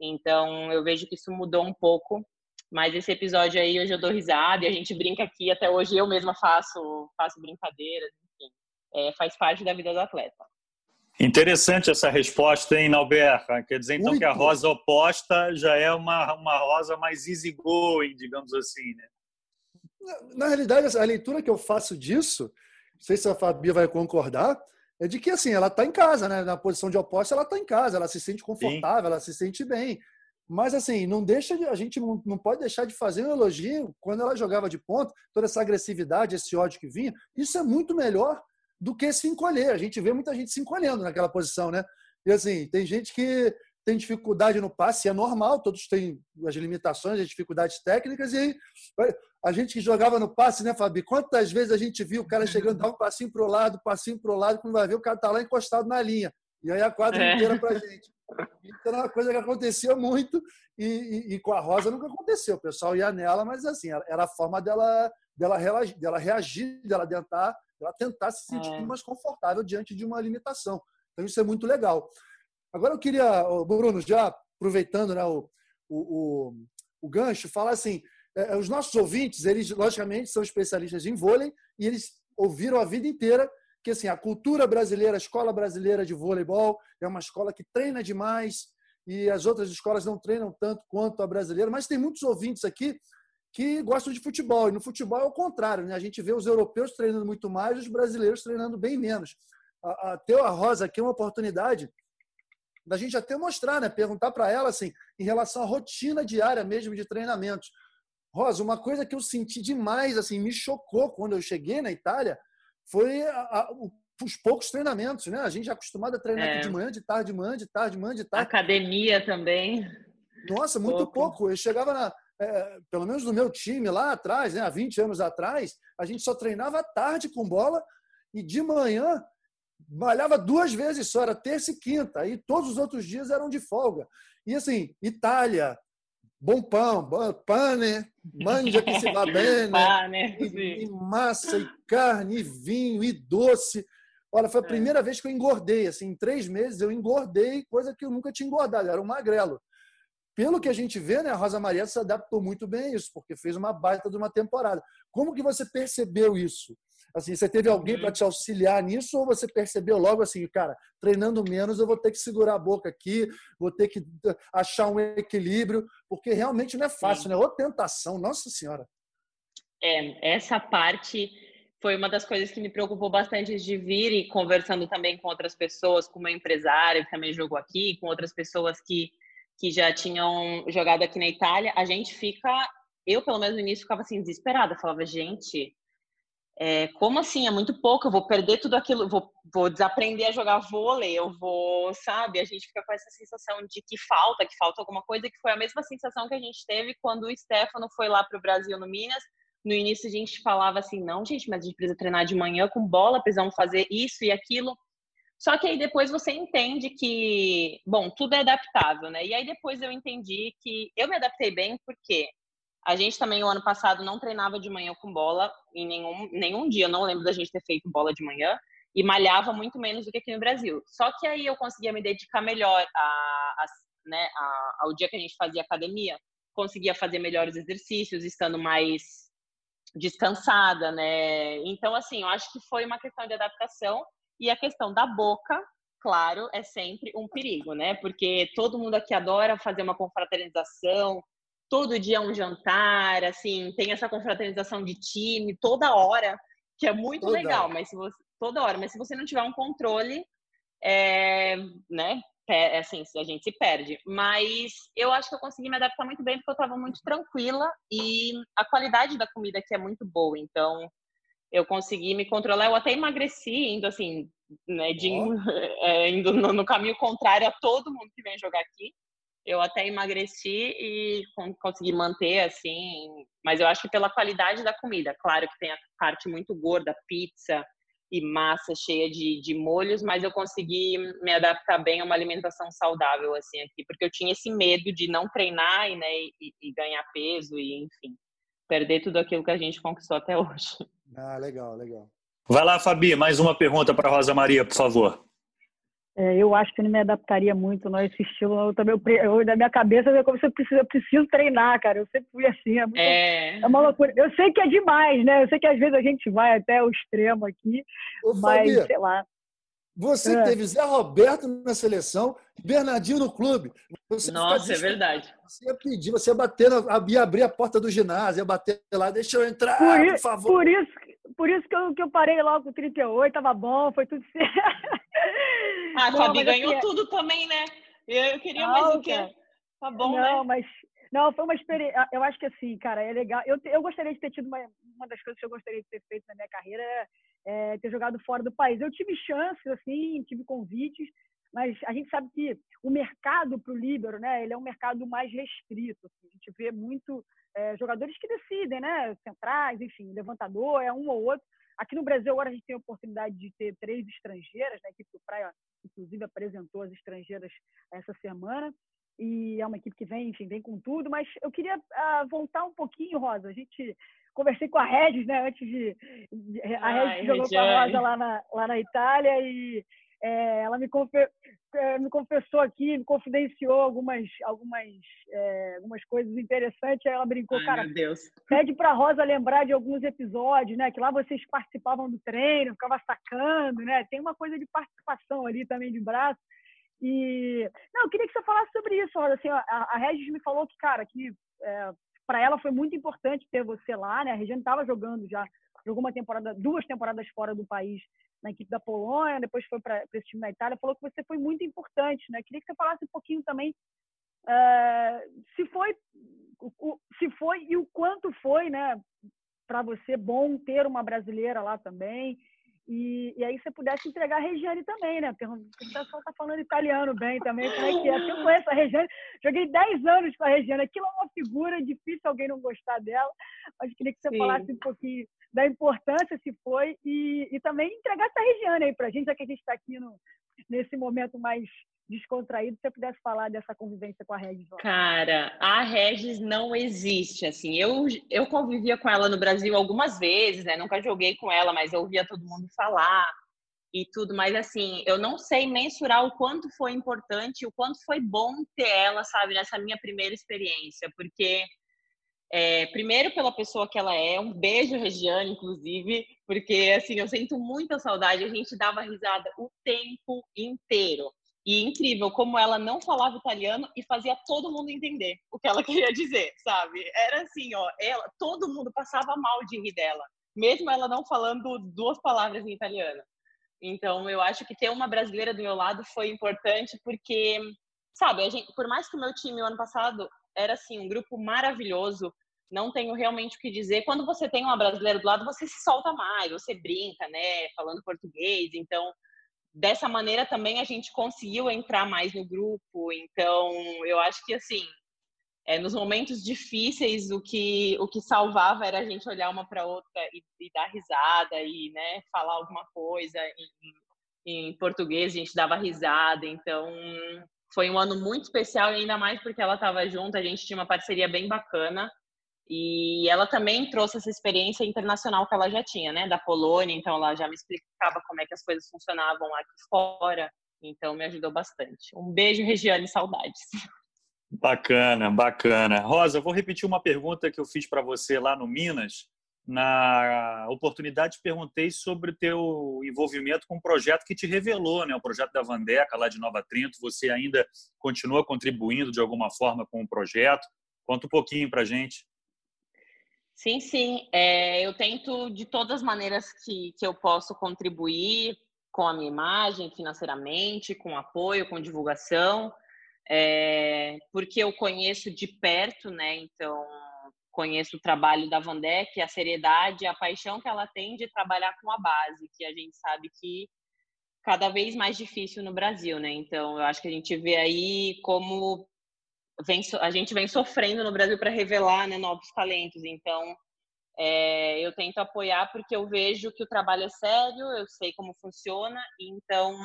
Então, eu vejo que isso mudou um pouco mas esse episódio aí hoje eu dou risada e a gente brinca aqui, até hoje eu mesma faço, faço brincadeiras, enfim. É, faz parte da vida do atleta. Interessante essa resposta, hein, Nauberta? Quer dizer, então, Muito. que a rosa oposta já é uma, uma rosa mais easygoing, digamos assim, né? Na, na realidade, a leitura que eu faço disso, não sei se a Fabi vai concordar, é de que, assim, ela está em casa, né? Na posição de oposta, ela está em casa, ela se sente confortável, Sim. ela se sente bem. Mas assim, não deixa de, a gente não pode deixar de fazer um elogio quando ela jogava de ponto, toda essa agressividade, esse ódio que vinha. Isso é muito melhor do que se encolher. A gente vê muita gente se encolhendo naquela posição, né? E assim, tem gente que tem dificuldade no passe, é normal, todos têm as limitações, as dificuldades técnicas, e a gente que jogava no passe, né, Fabi? Quantas vezes a gente viu o cara chegando, dar um passinho para o lado, passinho para o lado, quando vai ver, o cara está lá encostado na linha. E aí a quadra é. inteira para a gente. Então, era uma coisa que acontecia muito e, e, e, com a Rosa nunca aconteceu. O pessoal ia nela, mas assim, era a forma dela, dela, dela reagir, dela tentar, dela tentar se sentir é. mais confortável diante de uma limitação. Então, isso é muito legal. Agora, eu queria, Bruno, já aproveitando né, o, o, o, o gancho, falar assim: é, os nossos ouvintes, eles, logicamente, são especialistas em vôlei e eles ouviram a vida inteira que assim, a cultura brasileira, a escola brasileira de voleibol é uma escola que treina demais e as outras escolas não treinam tanto quanto a brasileira, mas tem muitos ouvintes aqui que gostam de futebol. E no futebol é o contrário, né? A gente vê os europeus treinando muito mais os brasileiros treinando bem menos. A, a Teu a Rosa aqui é uma oportunidade da gente até mostrar, né? Perguntar para ela assim, em relação à rotina diária mesmo de treinamentos. Rosa, uma coisa que eu senti demais, assim, me chocou quando eu cheguei na Itália, foi a, a, os poucos treinamentos, né? A gente é acostumado a treinar é. de manhã, de tarde, de manhã, de tarde, de manhã, de tarde. Academia também. Nossa, muito pouco. pouco. Eu chegava na, é, pelo menos no meu time lá atrás, né, há 20 anos atrás, a gente só treinava à tarde com bola e de manhã malhava duas vezes só, era terça e quinta, aí todos os outros dias eram de folga. E assim, Itália, bom pão, pane, mangia que se va bene, pane, e, e, massa, e carne, e vinho, e doce. Olha, foi a é. primeira é. vez que eu engordei. Assim, em três meses eu engordei, coisa que eu nunca tinha engordado, era um magrelo. Pelo que a gente vê, né, a Rosa Maria se adaptou muito bem a isso, porque fez uma baita de uma temporada. Como que você percebeu isso? Assim, você teve alguém para te auxiliar nisso ou você percebeu logo assim, cara, treinando menos eu vou ter que segurar a boca aqui, vou ter que achar um equilíbrio, porque realmente não é fácil, Sim. né? Ou tentação, nossa senhora. É, essa parte foi uma das coisas que me preocupou bastante de vir e conversando também com outras pessoas, com uma empresária que também jogou aqui, com outras pessoas que, que já tinham jogado aqui na Itália, a gente fica, eu pelo menos no início ficava assim desesperada, falava, gente, é, como assim? É muito pouco, eu vou perder tudo aquilo, vou, vou desaprender a jogar vôlei, eu vou, sabe? A gente fica com essa sensação de que falta, que falta alguma coisa, que foi a mesma sensação que a gente teve quando o Stefano foi lá para o Brasil no Minas. No início a gente falava assim, não, gente, mas a gente precisa treinar de manhã com bola, precisamos fazer isso e aquilo. Só que aí depois você entende que, bom, tudo é adaptável, né? E aí depois eu entendi que eu me adaptei bem porque a gente também, o ano passado, não treinava de manhã com bola em nenhum, nenhum dia. Eu não lembro da gente ter feito bola de manhã. E malhava muito menos do que aqui no Brasil. Só que aí eu conseguia me dedicar melhor a, a, né, a, ao dia que a gente fazia academia. Conseguia fazer melhores exercícios, estando mais descansada, né? Então, assim, eu acho que foi uma questão de adaptação. E a questão da boca, claro, é sempre um perigo, né? Porque todo mundo aqui adora fazer uma confraternização, todo dia um jantar, assim, tem essa confraternização de time toda hora, que é muito toda legal, hora. mas se você toda hora, mas se você não tiver um controle, é, né, é, assim, a gente se perde. Mas eu acho que eu consegui me adaptar muito bem porque eu estava muito tranquila e a qualidade da comida aqui é muito boa, então eu consegui me controlar. Eu até emagreci indo assim, né, de, oh. é, indo no, no caminho contrário a todo mundo que vem jogar aqui eu até emagreci e consegui manter assim, mas eu acho que pela qualidade da comida. Claro que tem a parte muito gorda, pizza e massa cheia de, de molhos, mas eu consegui me adaptar bem a uma alimentação saudável assim aqui, porque eu tinha esse medo de não treinar e, né, e, e ganhar peso e enfim perder tudo aquilo que a gente conquistou até hoje. Ah, legal, legal. Vai lá, Fabi, mais uma pergunta para Rosa Maria, por favor. É, eu acho que não me adaptaria muito a esse estilo. Eu também, eu, eu, na minha cabeça, como se eu preciso, eu preciso treinar, cara. Eu sempre fui assim. É, muito, é... é... uma loucura. Eu sei que é demais, né? Eu sei que às vezes a gente vai até o extremo aqui, Ô, mas Fabia, sei lá. Você é. teve Zé Roberto na seleção, Bernardinho no clube. Você Nossa, é verdade. Você ia pedir, você ia bater, ia abrir a porta do ginásio, ia bater lá, deixa eu entrar, por, por favor. Por isso, por isso que eu, que eu parei logo com 38, tava bom, foi tudo certo. Ah, a Fabi ganhou assim, tudo também, né? Eu queria não, mais o quê? Tá bom, não, né? mas não, foi uma experiência. Eu acho que assim, cara, é legal. Eu, eu gostaria de ter tido uma, uma das coisas que eu gostaria de ter feito na minha carreira é, é ter jogado fora do país. Eu tive chances, assim, tive convites, mas a gente sabe que o mercado para o líbero, né, ele é um mercado mais restrito. Assim. A gente vê muito é, jogadores que decidem, né, centrais, enfim, levantador, é um ou outro. Aqui no Brasil, agora a gente tem a oportunidade de ter três estrangeiras, né? A equipe do Praia, inclusive, apresentou as estrangeiras essa semana. E é uma equipe que vem, enfim, vem com tudo. Mas eu queria uh, voltar um pouquinho, Rosa. A gente conversei com a Regis, né? Antes de. A Regis jogou com a Rosa lá na, lá na Itália e é, ela me, confe é, me, confessou aqui, me confidenciou algumas, algumas, é, algumas coisas interessantes. Aí ela brincou, Ai, cara, pede para Rosa lembrar de alguns episódios, né? Que lá vocês participavam do treino, ficava sacando, né? Tem uma coisa de participação ali também de braço. E não, eu queria que você falasse sobre isso, Rosa. Assim, a, a Regis me falou que, cara, que é, para ela foi muito importante ter você lá, né? A Regiane estava jogando já, jogou uma temporada, duas temporadas fora do país na equipe da Polônia, depois foi para esse time da Itália, falou que você foi muito importante, né? Queria que você falasse um pouquinho também uh, se foi, o, se foi e o quanto foi, né? Para você bom ter uma brasileira lá também. E, e aí você pudesse entregar a Regiane também, né? Porque o pessoal tá falando italiano bem também, como é que é? Eu conheço a Regiane, joguei 10 anos com a Regiane, aquilo é uma figura, difícil alguém não gostar dela, mas queria que você Sim. falasse um pouquinho da importância se foi e, e também entregar essa Regiane aí para a gente, já que a gente está aqui no, nesse momento mais descontraído, se você pudesse falar dessa convivência com a Regis. Cara, a Regis não existe, assim, eu, eu convivia com ela no Brasil algumas vezes, né, nunca joguei com ela, mas eu ouvia todo mundo falar e tudo, mas assim, eu não sei mensurar o quanto foi importante, o quanto foi bom ter ela, sabe, nessa minha primeira experiência, porque é, primeiro pela pessoa que ela é, um beijo, Regiane, inclusive, porque assim, eu sinto muita saudade, a gente dava risada o tempo inteiro. E incrível como ela não falava italiano e fazia todo mundo entender o que ela queria dizer, sabe? Era assim, ó, ela, todo mundo passava mal de rir dela, mesmo ela não falando duas palavras em italiano. Então, eu acho que ter uma brasileira do meu lado foi importante porque, sabe, gente, por mais que o meu time o ano passado era assim um grupo maravilhoso. Não tenho realmente o que dizer. Quando você tem uma brasileira do lado, você se solta mais, você brinca, né, falando português. Então, dessa maneira também a gente conseguiu entrar mais no grupo. Então, eu acho que assim, é, nos momentos difíceis, o que o que salvava era a gente olhar uma para outra e, e, dar risada e, né, falar alguma coisa em, em português. A gente dava risada. Então, foi um ano muito especial, ainda mais porque ela estava junto, a gente tinha uma parceria bem bacana. E ela também trouxe essa experiência internacional que ela já tinha, né, da Polônia, então ela já me explicava como é que as coisas funcionavam aqui fora, então me ajudou bastante. Um beijo, Regiane, saudades. Bacana, bacana. Rosa, vou repetir uma pergunta que eu fiz para você lá no Minas, na oportunidade perguntei sobre o teu envolvimento com um projeto que te revelou, né? o projeto da Vandeca, lá de Nova Trento. Você ainda continua contribuindo de alguma forma com o projeto? Conta um pouquinho para gente. Sim, sim. É, eu tento, de todas as maneiras que, que eu posso contribuir com a minha imagem, financeiramente, com apoio, com divulgação, é, porque eu conheço de perto, né? Então, conheço o trabalho da Vandec, a seriedade, a paixão que ela tem de trabalhar com a base, que a gente sabe que cada vez mais difícil no Brasil, né? Então, eu acho que a gente vê aí como vem, a gente vem sofrendo no Brasil para revelar né, novos talentos. Então, é, eu tento apoiar porque eu vejo que o trabalho é sério, eu sei como funciona, então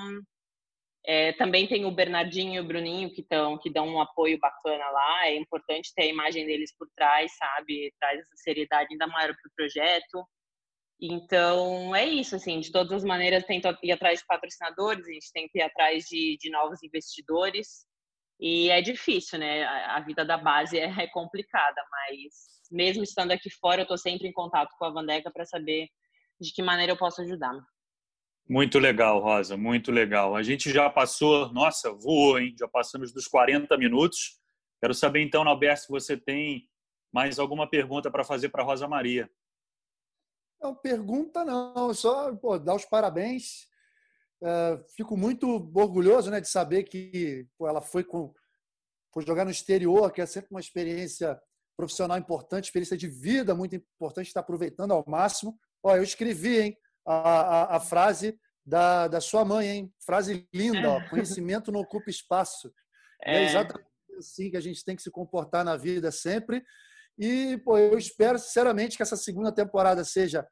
é, também tem o Bernardinho e o Bruninho que, tão, que dão um apoio bacana lá. É importante ter a imagem deles por trás, sabe? Traz essa seriedade ainda maior para o projeto. Então, é isso, assim, de todas as maneiras, tento ir atrás de patrocinadores, a gente tem que ir atrás de, de novos investidores. E é difícil, né? A, a vida da base é, é, complicada, mas mesmo estando aqui fora, eu estou sempre em contato com a Vandeca para saber de que maneira eu posso ajudar. Muito legal, Rosa, muito legal. A gente já passou, nossa, voou, hein? Já passamos dos 40 minutos. Quero saber então, Alberto, se você tem mais alguma pergunta para fazer para Rosa Maria. Não, pergunta não, só pô, dar os parabéns. É, fico muito orgulhoso né, de saber que pô, ela foi, com, foi jogar no exterior, que é sempre uma experiência profissional importante, experiência de vida muito importante, está aproveitando ao máximo. Ó, eu escrevi, hein? A, a, a frase da, da sua mãe, hein? Frase linda, ó, conhecimento não ocupa espaço. É. é exatamente assim que a gente tem que se comportar na vida sempre. E pô, eu espero sinceramente que essa segunda temporada seja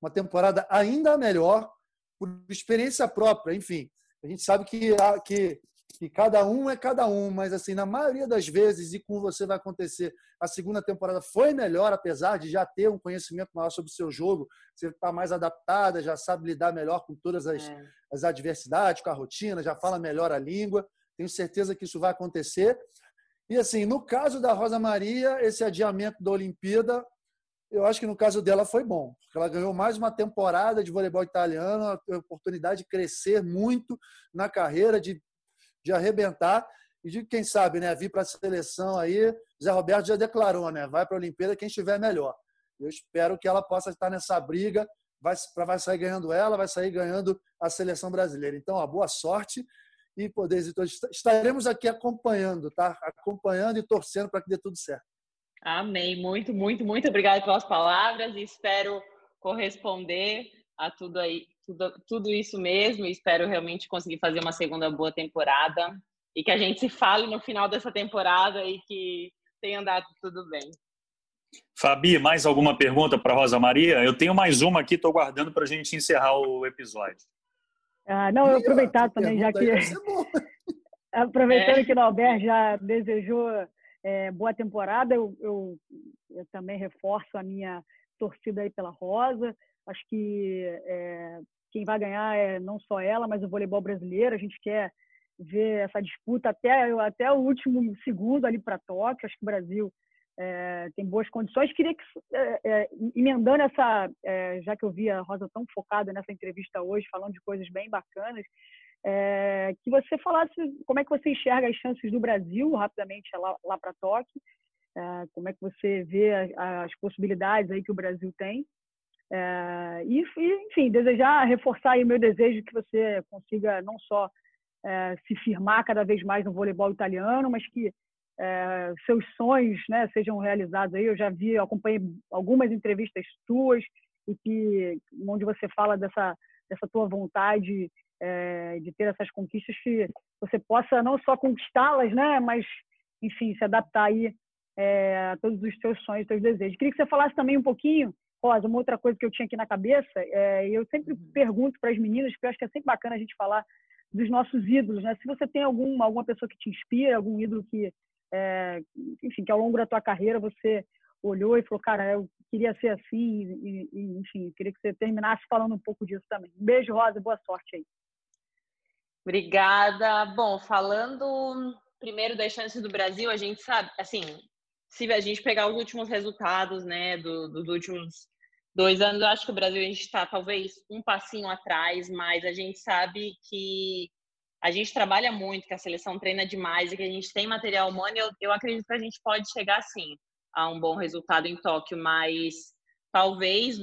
uma temporada ainda melhor, por experiência própria. Enfim, a gente sabe que, que, que cada um é cada um, mas assim, na maioria das vezes, e com você vai acontecer, a segunda temporada foi melhor, apesar de já ter um conhecimento maior sobre o seu jogo, você está mais adaptada, já sabe lidar melhor com todas as, é. as adversidades, com a rotina, já fala melhor a língua. Tenho certeza que isso vai acontecer. E assim, no caso da Rosa Maria, esse adiamento da Olimpíada, eu acho que no caso dela foi bom. Ela ganhou mais uma temporada de voleibol italiano, a oportunidade de crescer muito na carreira, de, de arrebentar e de, quem sabe, né, vir para a seleção aí. Zé Roberto já declarou, né? Vai para a Olimpíada quem estiver melhor. Eu espero que ela possa estar nessa briga, vai, vai sair ganhando ela, vai sair ganhando a seleção brasileira. Então, ó, boa sorte e poderes então, estaremos aqui acompanhando, tá? Acompanhando e torcendo para que dê tudo certo. Amém. Muito, muito, muito obrigada pelas palavras e espero corresponder a tudo aí, tudo, tudo isso mesmo. Espero realmente conseguir fazer uma segunda boa temporada e que a gente se fale no final dessa temporada e que tenha andado tudo bem. Fabi, mais alguma pergunta para Rosa Maria? Eu tenho mais uma aqui, estou guardando para a gente encerrar o episódio. Ah, não, eu aproveitar também, já que. Aproveitando é. que o Albert já desejou é, boa temporada, eu, eu, eu, também reforço a minha torcida aí pela Rosa. Acho que é, quem vai ganhar é não só ela, mas o voleibol brasileiro. A gente quer ver essa disputa até, até o último segundo ali para Tóquio. Acho que o Brasil é, tem boas condições. Queria que, é, é, emendando essa, é, já que eu vi a Rosa tão focada nessa entrevista hoje, falando de coisas bem bacanas, é, que você falasse como é que você enxerga as chances do Brasil rapidamente lá, lá para Tóquio, é, como é que você vê as, as, possibilidades aí que o Brasil tem. E, enfim, desejar reforçar o meu desejo que você consiga não só se firmar cada vez mais no voleibol italiano, mas que é, seus sonhos né, sejam realizados aí. Eu já vi, acompanhei algumas entrevistas tuas e que onde você fala dessa dessa tua vontade é, de ter essas conquistas que você possa não só conquistá-las, né, mas enfim se adaptar aí é, a todos os teus sonhos, teus desejos. Queria que você falasse também um pouquinho, Rosa, uma outra coisa que eu tinha aqui na cabeça. É, eu sempre uhum. pergunto para as meninas, porque eu acho que é sempre bacana a gente falar dos nossos ídolos, né? Se você tem algum, alguma pessoa que te inspira, algum ídolo que é, enfim, que ao longo da tua carreira você olhou e falou, cara, eu queria ser assim, e, e, enfim, queria que você terminasse falando um pouco disso também. Um beijo, Rosa, boa sorte aí. Obrigada. Bom, falando primeiro das chances do Brasil, a gente sabe, assim, se a gente pegar os últimos resultados, né, do, dos últimos dois anos, eu acho que o Brasil a gente está talvez um passinho atrás, mas a gente sabe que a gente trabalha muito, que a seleção treina demais e que a gente tem material humano, eu, eu acredito que a gente pode chegar sim a um bom resultado em Tóquio, mas talvez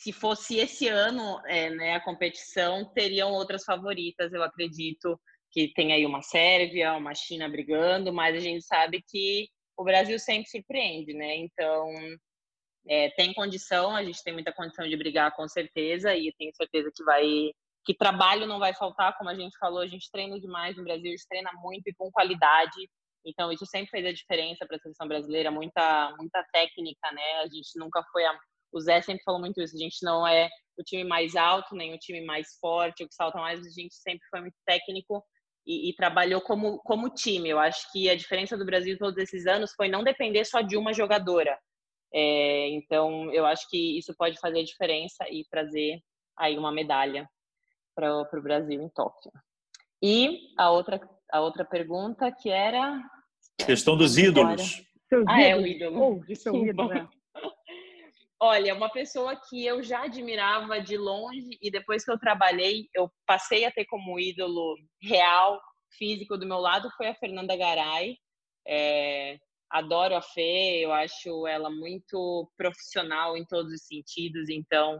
se fosse esse ano é, né, a competição, teriam outras favoritas, eu acredito que tem aí uma Sérvia, uma China brigando, mas a gente sabe que o Brasil sempre surpreende, né? Então, é, tem condição, a gente tem muita condição de brigar com certeza e tenho certeza que vai que trabalho não vai faltar, como a gente falou, a gente treina demais no Brasil, a gente treina muito e com qualidade. Então isso sempre fez a diferença para a seleção brasileira, muita muita técnica, né? A gente nunca foi a o Zé sempre falou muito isso, a gente não é o time mais alto, nem o time mais forte, o que salta mais, a gente sempre foi muito técnico e, e, trabalhou como, como time. Eu acho que a diferença do Brasil todos esses anos foi não depender só de uma jogadora. É, então, eu acho que isso pode fazer a diferença e trazer aí uma medalha para o Brasil em Tóquio. E a outra, a outra pergunta que era. Questão dos ídolos. Ah, é o ídolo. Oh, seu ídolo né? Olha, uma pessoa que eu já admirava de longe e depois que eu trabalhei, eu passei a ter como ídolo real, físico do meu lado, foi a Fernanda Garay. É, adoro a Fê, eu acho ela muito profissional em todos os sentidos, então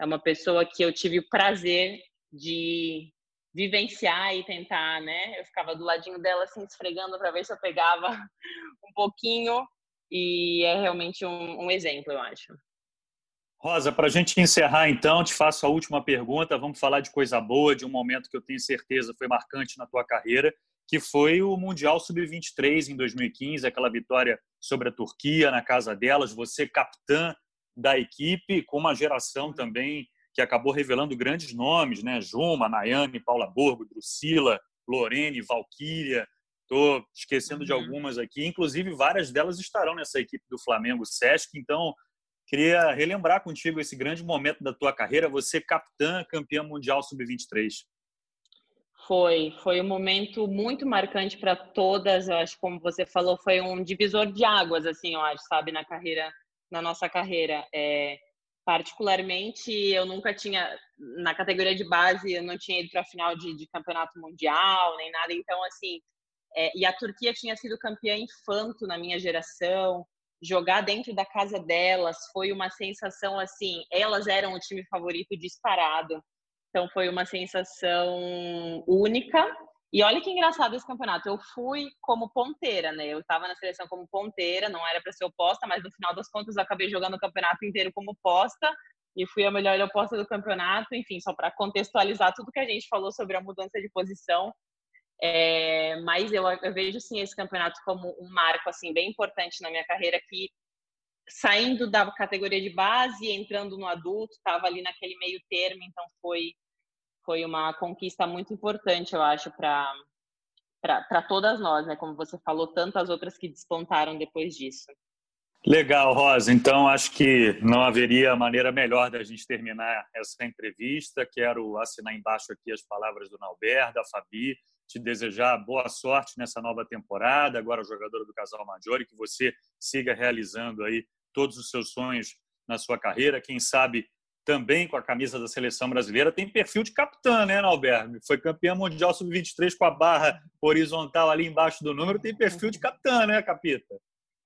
é uma pessoa que eu tive o prazer de vivenciar e tentar, né? Eu ficava do ladinho dela assim esfregando para ver se eu pegava um pouquinho e é realmente um, um exemplo, eu acho. Rosa, para a gente encerrar então, te faço a última pergunta. Vamos falar de coisa boa, de um momento que eu tenho certeza foi marcante na tua carreira, que foi o Mundial Sub-23 em 2015, aquela vitória sobre a Turquia na casa delas. Você capitã da equipe, com uma geração também que acabou revelando grandes nomes, né? Juma, Nayane, Paula Borgo, Drusila, Lorene, Valquíria. Estou esquecendo uhum. de algumas aqui. Inclusive, várias delas estarão nessa equipe do Flamengo Sesc. Então, Queria relembrar contigo esse grande momento da tua carreira, você capitã, campeã mundial sub-23. Foi, foi um momento muito marcante para todas. Eu acho, como você falou, foi um divisor de águas, assim, eu acho, sabe, na carreira, na nossa carreira. É, particularmente, eu nunca tinha na categoria de base, eu não tinha ido para a final de, de, campeonato mundial nem nada. Então, assim, é, e a Turquia tinha sido campeã infanto na minha geração jogar dentro da casa delas foi uma sensação assim, elas eram o time favorito disparado. Então foi uma sensação única. E olha que engraçado esse campeonato. Eu fui como ponteira, né? Eu estava na seleção como ponteira, não era para ser oposta, mas no final das contas eu acabei jogando o campeonato inteiro como posta e fui a melhor oposta do campeonato. Enfim, só para contextualizar tudo que a gente falou sobre a mudança de posição. É, mas eu, eu, vejo sim esse campeonato como um marco assim bem importante na minha carreira que saindo da categoria de base entrando no adulto estava ali naquele meio termo então foi foi uma conquista muito importante eu acho para para todas nós né como você falou tantas outras que despontaram depois disso Legal, Rosa. Então, acho que não haveria maneira melhor da gente terminar essa entrevista. Quero assinar embaixo aqui as palavras do Nauber, da Fabi, te desejar boa sorte nessa nova temporada, agora jogadora do Casal Maggiore, que você siga realizando aí todos os seus sonhos na sua carreira, quem sabe também com a camisa da seleção brasileira, tem perfil de capitã, né, Alberto? Foi campeã mundial sub-23 com a barra horizontal ali embaixo do número, tem perfil de capitã, né, Capita?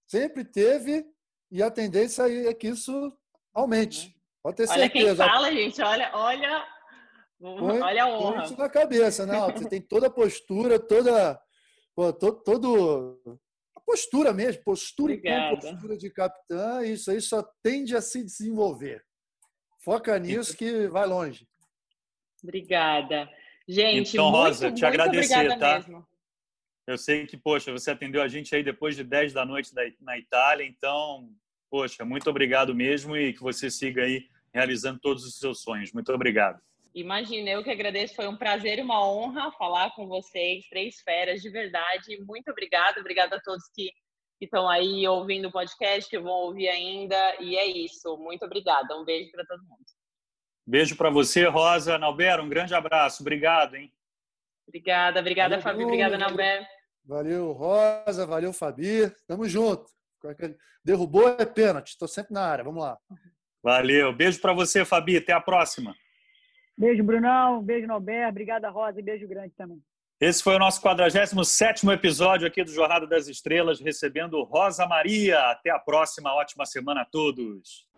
Sempre teve e a tendência é que isso aumente. Pode ter olha certeza. Olha quem fala, gente, olha, olha Põe, Olha a honra. Põe isso na cabeça, né? Você tem toda a postura, toda. Pô, todo, postura mesmo, postura Obrigada. e postura de capitã, isso aí só tende a se desenvolver. Foca nisso que vai longe. Obrigada. Gente, então, muito, Rosa, te agradecer, tá? Mesmo. Eu sei que, poxa, você atendeu a gente aí depois de 10 da noite na Itália, então, poxa, muito obrigado mesmo e que você siga aí realizando todos os seus sonhos. Muito obrigado. Imagina, eu que agradeço, foi um prazer e uma honra falar com vocês, três feras, de verdade. Muito obrigada, obrigada a todos que estão aí ouvindo o podcast, que vão ouvir ainda. E é isso, muito obrigada. Um beijo para todo mundo. Beijo para você, Rosa. Nalber, um grande abraço. Obrigado, hein? Obrigada, obrigada, valeu, Fabi. Obrigada, Nalber. Valeu, Rosa. Valeu, Fabi. Tamo junto. Derrubou é pênalti. Estou sempre na área. Vamos lá. Valeu. Beijo para você, Fabi. Até a próxima. Beijo, Brunão. Beijo, Nobé. Obrigada, Rosa. E beijo grande também. Esse foi o nosso 47 episódio aqui do Jornada das Estrelas, recebendo Rosa Maria. Até a próxima. Ótima semana a todos.